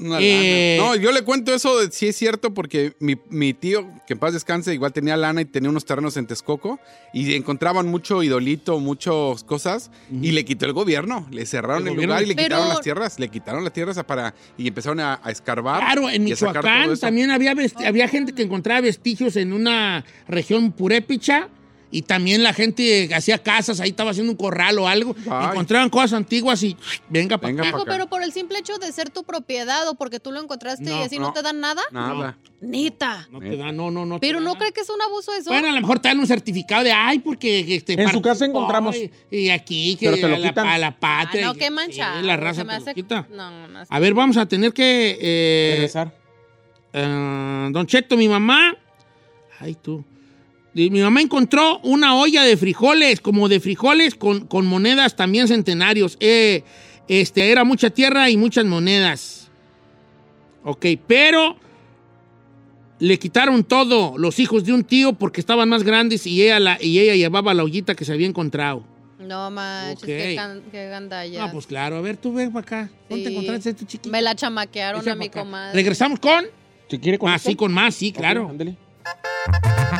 Speaker 5: Una
Speaker 2: Eh,
Speaker 5: lana. No, yo le cuento eso, de- sí es cierto, porque mi, mi tío, que en paz descanse, igual tenía lana y tenía unos terrenos en Texcoco y encontraban mucho idolito, muchas cosas y le quitó el gobierno. Le cerraron
Speaker 2: El
Speaker 5: lugar y le
Speaker 4: Pero-
Speaker 5: quitaron las tierras. Le quitaron las tierras para y empezaron a, a escarbar.
Speaker 2: Claro, en Michoacán también había, había gente que encontraba vestigios en una región purépicha y también la gente hacía casas, ahí estaba haciendo un corral o algo.
Speaker 5: Ay.
Speaker 2: Encontraban cosas antiguas y venga para acá.
Speaker 4: Pero por el simple hecho de ser tu propiedad o porque tú lo encontraste
Speaker 2: No,
Speaker 4: y así no,
Speaker 5: no.
Speaker 4: te dan nada.
Speaker 5: Nada.
Speaker 4: Neta.
Speaker 2: No te da, no, no, no. te
Speaker 4: Pero no cree que es un abuso eso.
Speaker 2: Bueno, a lo mejor te dan un certificado de, ay, porque... Este,
Speaker 3: En su casa encontramos.
Speaker 2: Y, y aquí, que
Speaker 3: Pero te lo
Speaker 2: a, la,
Speaker 3: quitan.
Speaker 2: a la
Speaker 4: Ah,
Speaker 2: patria.
Speaker 4: no,
Speaker 2: y-
Speaker 4: qué mancha.
Speaker 2: la raza
Speaker 4: Se me
Speaker 2: te lo
Speaker 4: hace-
Speaker 2: quita.
Speaker 4: No, no.
Speaker 2: A ver, vamos a tener que... eh,
Speaker 3: Regresar.
Speaker 2: eh, don Cheto, mi mamá... Ay, tú. Mi mamá encontró una olla de frijoles, como de frijoles con, con monedas también centenarios. Eh, este, era mucha tierra y muchas monedas. Ok, pero le quitaron todo los hijos de un tío porque estaban más grandes y ella, la, y ella llevaba la ollita que se había encontrado.
Speaker 4: No manches,
Speaker 2: Ok.
Speaker 4: qué, can- qué gandalla.
Speaker 2: Ah, pues claro, a ver, tú ven para acá. ¿Dónde te encontraste tu chiquito?
Speaker 4: Me la chamaquearon a mi comadre.
Speaker 2: Regresamos con...
Speaker 3: Si quiere con
Speaker 2: Más,
Speaker 3: esto?
Speaker 2: sí, con más, sí, claro.
Speaker 3: ándele.
Speaker 7: Don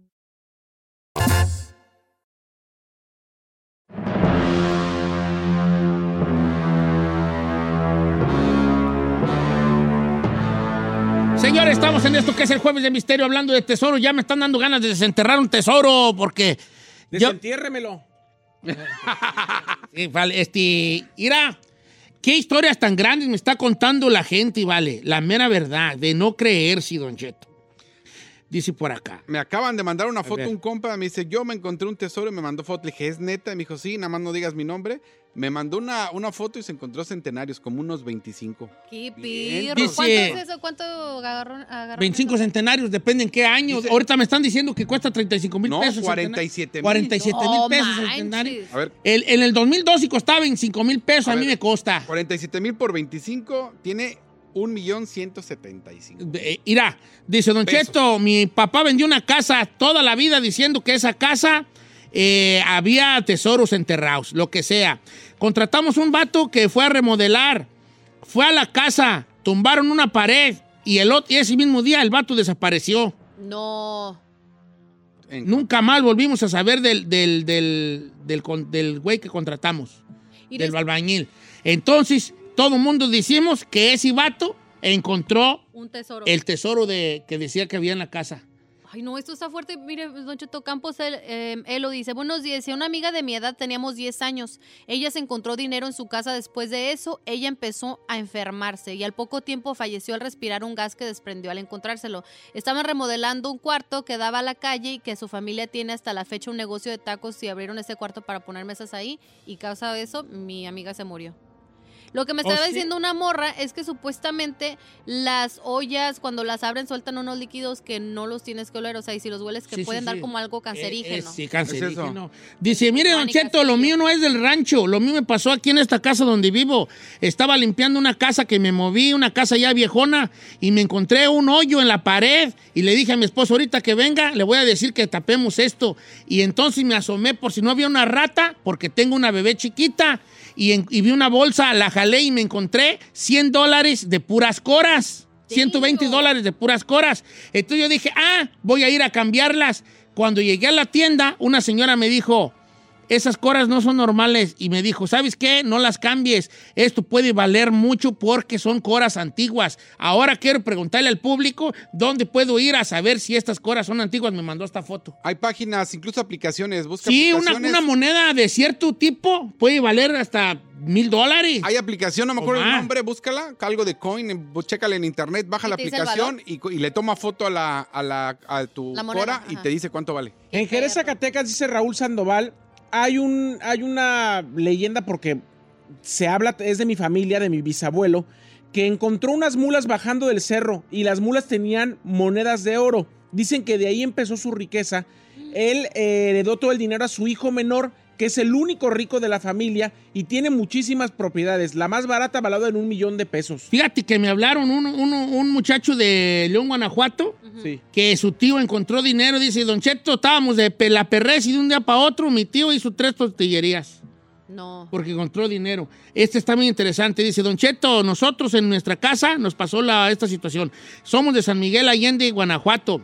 Speaker 2: Señores, estamos en esto que es el jueves de misterio hablando de tesoro. Ya me están dando ganas de desenterrar un tesoro porque. yo-
Speaker 3: Desentiérremelo. *laughs*
Speaker 2: Sí, vale, este, mira, qué historias tan grandes me está contando la gente, vale, la mera verdad, de no creer, si Don Cheto. Dice por acá.
Speaker 10: Me acaban de mandar una foto un compa, me dice, yo me encontré un tesoro y me mandó foto. Le dije, ¿es neta? Y me dijo, sí, nada más no digas mi nombre. Me mandó una, una foto y se encontró centenarios, como unos 25.
Speaker 4: Qué
Speaker 2: Bien.
Speaker 4: pirro. ¿Cuánto
Speaker 2: Dice-
Speaker 4: es eso? ¿Cuánto agarró? agarró
Speaker 2: 25 centenarios, depende en qué año. Ahorita me están diciendo que cuesta 35 mil
Speaker 10: No,
Speaker 2: pesos.
Speaker 10: 47 mil.
Speaker 2: 47 mil pesos
Speaker 4: manches.
Speaker 2: centenario.
Speaker 10: A ver,
Speaker 2: El- en el 2002 sí costaba 25 mil pesos, a,
Speaker 10: A
Speaker 2: mí
Speaker 10: ver.
Speaker 2: me costa.
Speaker 10: 47 mil por 25 tiene un millón 175.
Speaker 2: Eh, Mira, dice Don
Speaker 10: Pesos.
Speaker 2: Cheto, mi papá vendió una casa toda la vida diciendo que esa casa eh, había tesoros enterrados, lo que sea. Contratamos un vato que fue a remodelar, fue a la casa, tumbaron una pared y, el, y ese mismo día el vato desapareció.
Speaker 4: No.
Speaker 2: Nunca más volvimos a saber del, del, del, del, del güey que contratamos,
Speaker 4: Y
Speaker 2: del albañil. Entonces, todo el mundo decimos que ese vato encontró
Speaker 4: Un tesoro.
Speaker 2: el tesoro de, que decía que había en la casa.
Speaker 4: Ay, no, esto está fuerte. Mire, Don Cheto Campos, él, eh, él lo dice. Buenos días. Si una amiga de mi edad teníamos 10 años. Ella se encontró dinero en su casa después de eso. Ella empezó a enfermarse y al poco tiempo falleció al respirar un gas que desprendió al encontrárselo. Estaban remodelando un cuarto que daba a la calle y que su familia tiene hasta la fecha un negocio de tacos y abrieron ese cuarto para poner mesas ahí y causa de eso mi amiga se murió. Lo que me
Speaker 2: ¿Oh,
Speaker 4: estaba
Speaker 2: sí?
Speaker 4: diciendo una morra es que supuestamente las ollas cuando las abren sueltan unos líquidos que no los tienes que oler, o sea, y si los hueles que
Speaker 2: Sí, sí,
Speaker 4: pueden dar
Speaker 2: sí.
Speaker 4: como algo
Speaker 2: Eh,
Speaker 4: cancerígeno.
Speaker 2: eh, sí, cancerígeno. Dice, mire, Don Cheto, lo mío no es del rancho, lo mío me pasó aquí en esta casa donde vivo. Estaba limpiando una casa que me moví, una casa ya viejona, y me encontré un hoyo en la pared y le dije a mi esposo, ahorita que venga, le voy a decir que tapemos esto. Y entonces me asomé por si no había una rata, porque tengo una bebé chiquita, y, en- y vi una bolsa, la jalé y me encontré 100 dólares de puras coras. 120 dólares de puras coras. Entonces yo dije, ah, voy a ir a cambiarlas. Cuando llegué a la tienda, una señora me dijo, esas coras no son normales. Y me dijo, ¿sabes qué? No las cambies. Esto puede valer mucho porque son coras antiguas. Ahora quiero preguntarle al público dónde puedo ir a saber si estas coras son antiguas. Me mandó esta foto.
Speaker 10: Hay páginas, incluso aplicaciones. Busca
Speaker 2: Sí, una,
Speaker 10: aplicaciones.
Speaker 2: una moneda de cierto tipo puede valer hasta mil dólares.
Speaker 10: Hay aplicación, no me acuerdo el nombre, búscala, algo de coin, chécala en internet, baja
Speaker 4: ¿Y
Speaker 10: la aplicación y, le toma foto a, la, a, la, a tu
Speaker 4: La moneda,
Speaker 10: cora y
Speaker 4: ajá.
Speaker 10: te dice cuánto vale.
Speaker 3: En Jerez, Zacatecas, dice Raúl Sandoval, hay, un, hay una leyenda porque se habla, es de mi familia, de mi bisabuelo, que encontró unas mulas bajando del cerro y las mulas tenían monedas de oro. Dicen que de ahí empezó su riqueza. Él eh, heredó todo el dinero a su hijo menor, que es el único rico de la familia y tiene muchísimas propiedades. La más barata valada en un millón de pesos.
Speaker 2: Fíjate que me hablaron un, un- un muchacho de León, Guanajuato,
Speaker 3: Sí.
Speaker 2: que su tío encontró dinero. Dice, Don Cheto, estábamos de pelaperrés y de un día para otro mi tío hizo tres tortillerías.
Speaker 4: No.
Speaker 2: Porque encontró dinero. Este está muy interesante. Dice, Don Cheto, nosotros en nuestra casa nos pasó la, esta situación. Somos de San Miguel Allende, Guanajuato.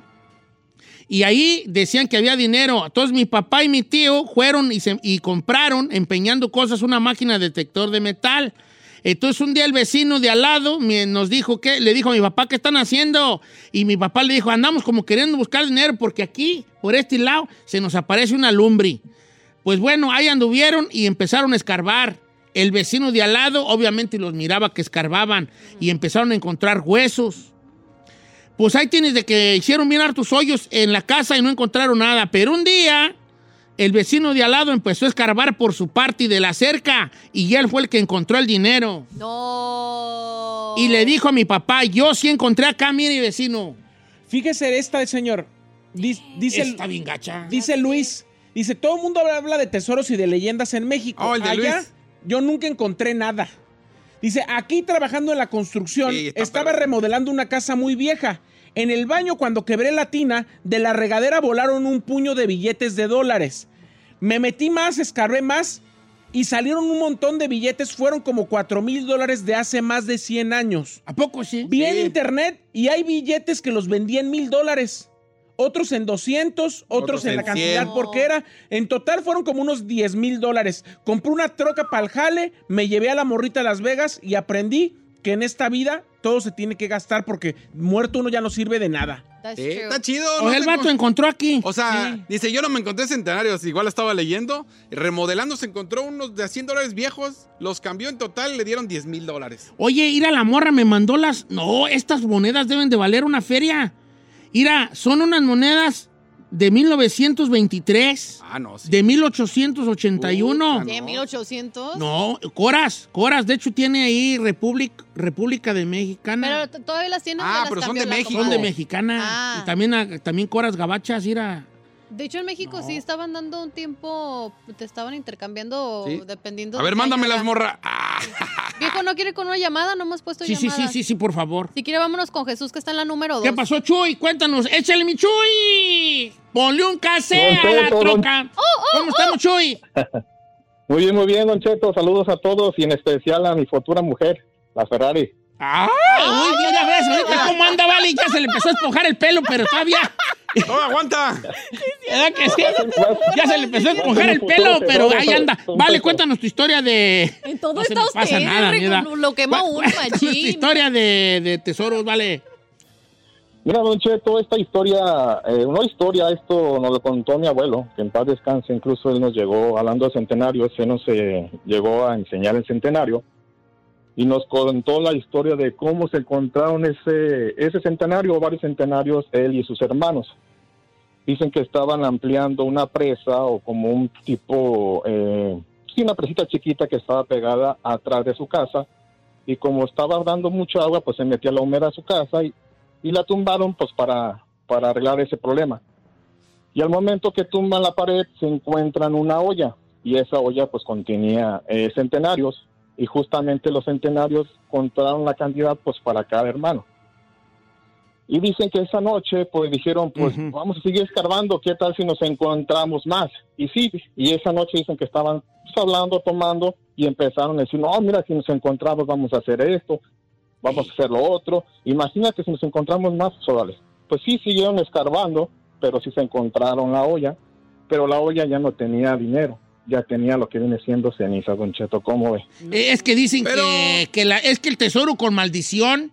Speaker 2: Y ahí decían que había dinero. Entonces mi papá y mi tío fueron y, compraron, empeñando cosas, una máquina detector de metal. Entonces un día el vecino de al lado nos dijo que, le dijo a mi papá, ¿qué están haciendo? Y mi papá le dijo, andamos como queriendo buscar dinero porque aquí, por este lado, se nos aparece una lumbre. Pues bueno, ahí anduvieron y empezaron a escarbar. El vecino de al lado obviamente los miraba que escarbaban y empezaron a encontrar huesos. Pues ahí tienes de que hicieron bien hartos hoyos en la casa y no encontraron nada. Pero un día el vecino de al lado empezó a escarbar por su parte de la cerca y él fue el que encontró el dinero.
Speaker 4: No.
Speaker 2: Y le dijo a mi papá, yo sí encontré acá, mire vecino.
Speaker 3: Fíjese esta, señor. Dice, dice,
Speaker 2: Está bien gacha.
Speaker 3: dice Luis, dice, todo el mundo habla de tesoros y de leyendas en México.
Speaker 10: Oh, el de
Speaker 3: Allá,
Speaker 10: Luis.
Speaker 3: yo nunca encontré nada. Dice, aquí trabajando en la construcción,
Speaker 10: Sí,
Speaker 3: estaba
Speaker 10: perro.
Speaker 3: remodelando una casa muy vieja. En el baño, cuando quebré la tina, de la regadera volaron un puño de billetes de dólares. Me metí más, escarbé más y salieron un montón de billetes. Fueron como 4 mil dólares de hace más de 100 años.
Speaker 2: ¿A poco sí?
Speaker 3: Vi en internet y hay billetes que los vendí en mil dólares. Otros en 200, otros,
Speaker 10: Otros
Speaker 3: en
Speaker 10: en
Speaker 3: la cantidad
Speaker 10: 100.
Speaker 3: porque era. En total fueron como unos 10 mil dólares. Compré una troca para el jale, me llevé a la morrita a Las Vegas y aprendí que en esta vida todo se tiene que gastar porque muerto uno ya no sirve de nada.
Speaker 5: Está chido.
Speaker 2: O
Speaker 5: no
Speaker 2: el
Speaker 5: sé
Speaker 2: vato encontró aquí.
Speaker 5: O sea, dice, yo no me encontré centenarios, igual estaba leyendo. Remodelando se encontró unos de a 100 dólares viejos, los cambió en total y le dieron 10 mil dólares.
Speaker 2: Oye, ir a la morra me mandó las. No, estas monedas deben de valer una feria. Mira, son unas monedas de 1923,
Speaker 5: Ah, no, sí.
Speaker 2: de 1881.
Speaker 4: ¿Qué? ¿1800?
Speaker 2: No, Coras, Coras, de hecho tiene ahí República, República de Mexicana.
Speaker 4: Pero todavía las tienen.
Speaker 5: Ah, pero son de México.
Speaker 2: Son de. Mexicana.
Speaker 4: Ah.
Speaker 2: Y también, también Coras Gabachas, mira.
Speaker 4: De hecho, en México sí estaban dando un tiempo, te estaban intercambiando
Speaker 5: Sí.
Speaker 4: dependiendo.
Speaker 5: A ver,
Speaker 4: de
Speaker 5: mándamelas,
Speaker 4: era.
Speaker 5: morra. Ah, *laughs*
Speaker 4: Viejo, ¿no quiere con una llamada? No hemos puesto
Speaker 2: Sí, sí,
Speaker 4: llamada.
Speaker 2: sí, sí, sí, por favor.
Speaker 4: Si quiere, vámonos con Jesús, que está en la número 2.
Speaker 2: ¿Qué pasó, Chuy? Cuéntanos. ¡Échale, mi Chuy! Ponle un casé a la
Speaker 11: Cheto, don-
Speaker 2: troca. ¿Cómo estamos, Chuy? *laughs*
Speaker 11: Muy bien, muy bien, Don Cheto. Saludos a todos y en especial a mi futura mujer, la Ferrari.
Speaker 2: ¡Ah! Uy, ya ves, ahorita cómo anda, vale. Ya se le empezó a esponjar el pelo, pero todavía.
Speaker 5: ¡No, aguanta!
Speaker 2: ¿Verdad que sí? Ya se le empezó a esponjar el pelo, pero ahí anda. Vale, cuéntanos tu historia de.
Speaker 4: En todo
Speaker 2: No
Speaker 4: está
Speaker 2: me pasa
Speaker 4: usted,
Speaker 2: nada,
Speaker 4: lo quema uno,
Speaker 2: cuéntanos tu
Speaker 4: machín.
Speaker 2: historia de, de tesoros, vale.
Speaker 11: Mira, Don Cheto, esta historia, eh, una historia, esto nos lo contó mi abuelo, que en paz descanse, incluso él nos llegó, hablando de centenarios, él nos eh, llegó a enseñar el centenario y nos contó la historia de cómo se encontraron ese, ese centenario, varios centenarios, él y sus hermanos. Dicen que estaban ampliando una presa o como un tipo, eh, sí, una presita chiquita que estaba pegada atrás de su casa y como estaba dando mucha agua, pues se metía la humedad a su casa y, y la tumbaron pues para, para arreglar ese problema. Y al momento que tumban la pared se encuentran una olla y esa olla pues contenía eh, centenarios y justamente los centenarios contaron la cantidad pues para cada hermano. Y dicen que esa noche pues dijeron pues vamos a seguir escarbando, ¿qué tal si nos encontramos más? Y sí, y esa noche dicen que estaban pues, hablando, tomando y empezaron a decir, no, mira, si nos encontramos vamos a hacer esto, vamos a hacer lo otro. Imagínate si nos encontramos más, pues, órale. Pues sí, siguieron escarbando, pero sí se encontraron la olla, pero la olla ya no tenía dinero, ya tenía lo que viene siendo ceniza, Don Cheto, ¿cómo ve?
Speaker 2: Eh, Es que dicen que, que la, es que el tesoro con maldición.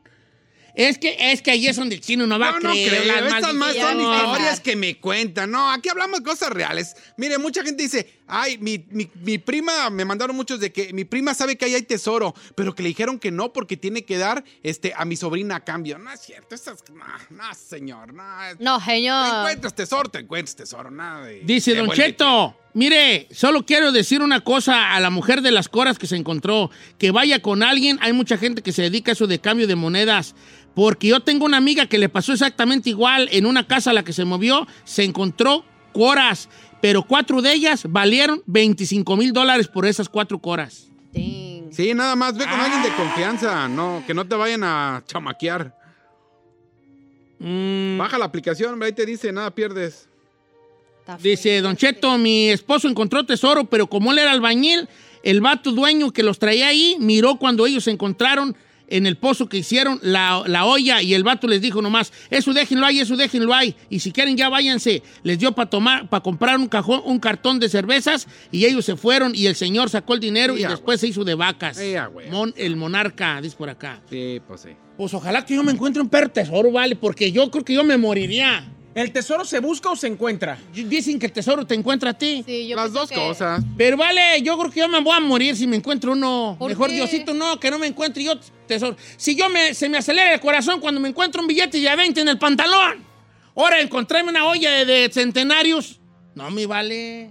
Speaker 2: Es que, es que ahí es donde el chino no va
Speaker 5: No,
Speaker 2: a
Speaker 5: no
Speaker 2: creer.
Speaker 5: creo.
Speaker 2: las
Speaker 5: Estas más son historias que me cuentan. No, aquí hablamos de cosas reales. Mire, mucha gente dice, ay, mi, mi- mi prima, me mandaron muchos de que mi prima sabe que ahí hay tesoro, pero que le dijeron que no porque tiene que dar este, a mi sobrina a cambio. No es cierto. Esas, no, no, señor. No,
Speaker 4: No,
Speaker 5: Te
Speaker 4: señor.
Speaker 5: encuentras tesoro, te encuentras tesoro. Nada de-
Speaker 2: Dice Don Cheto, mire, solo quiero decir una cosa a la mujer de las coras que se encontró, que vaya con alguien, hay mucha gente que se dedica a eso de cambio de monedas, porque yo tengo una amiga que le pasó exactamente igual en una casa a la que se movió, se encontró coras, pero cuatro de ellas valieron 25 mil dólares por esas cuatro coras.
Speaker 5: Sí, nada más ve con alguien de confianza, no, que no te vayan a chamaquear.
Speaker 2: Mm.
Speaker 5: Baja la aplicación, hombre, ahí te dice, nada pierdes.
Speaker 2: Dice Don Cheto, mi esposo encontró tesoro, pero como él era albañil, el vato dueño que los traía ahí miró cuando ellos se encontraron en el pozo que hicieron la, la olla y el vato les dijo nomás, eso déjenlo ahí, eso déjenlo ahí. Y si quieren ya váyanse. Les dio para tomar, para comprar un cajón, un cartón de cervezas y ellos se fueron y el señor sacó el dinero y después se hizo de vacas. Mon- el monarca, dice por acá.
Speaker 5: Sí, pues sí.
Speaker 2: Pues ojalá que yo me encuentre un perro tesoro, vale, porque yo creo que yo me moriría.
Speaker 3: ¿El tesoro se busca o se encuentra?
Speaker 2: Dicen que el tesoro te encuentra a ti.
Speaker 4: Sí, yo
Speaker 5: Las dos
Speaker 4: que-
Speaker 5: cosas.
Speaker 2: Pero vale, yo creo que yo me voy a morir si me encuentro uno.
Speaker 4: ¿Por
Speaker 2: Mejor
Speaker 4: qué?
Speaker 2: Diosito, no, que no me encuentre yo tesoro. Si yo me, se me acelera el corazón cuando me encuentro un billete de a 20 en el pantalón. Ahora, encontrarme una olla de, de centenarios. No me vale.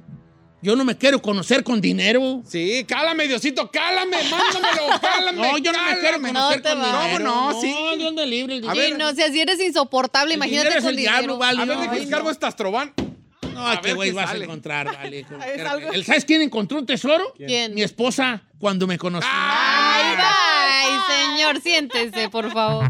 Speaker 2: Yo no me quiero conocer con dinero.
Speaker 5: Sí, cálame, Diosito, cálame, mándamelo, *laughs* cálame.
Speaker 2: No, yo no me quiero conocer
Speaker 4: No
Speaker 2: con
Speaker 4: va.
Speaker 2: dinero.
Speaker 5: ¿Cómo no? Sí.
Speaker 2: No, Dios me libre. el
Speaker 5: A
Speaker 4: Sí,
Speaker 2: dinero.
Speaker 4: no, si así eres insoportable,
Speaker 2: El
Speaker 4: imagínate
Speaker 2: dinero es
Speaker 4: con
Speaker 2: el
Speaker 4: dinero.
Speaker 2: diablo, vale.
Speaker 5: A ver,
Speaker 2: no,
Speaker 5: deja
Speaker 2: ay,
Speaker 5: descargo
Speaker 2: no.
Speaker 5: este astrobán.
Speaker 2: No,
Speaker 5: A
Speaker 2: qué
Speaker 5: ver
Speaker 2: güey
Speaker 5: qué
Speaker 2: vas a encontrar, vale. *laughs*
Speaker 4: Es algo-
Speaker 2: ¿El- ¿Sabes quién encontró un tesoro?
Speaker 4: ¿Quién?
Speaker 2: Mi esposa, cuando me conoció.
Speaker 4: Ay, bye, señor, siéntese, por favor.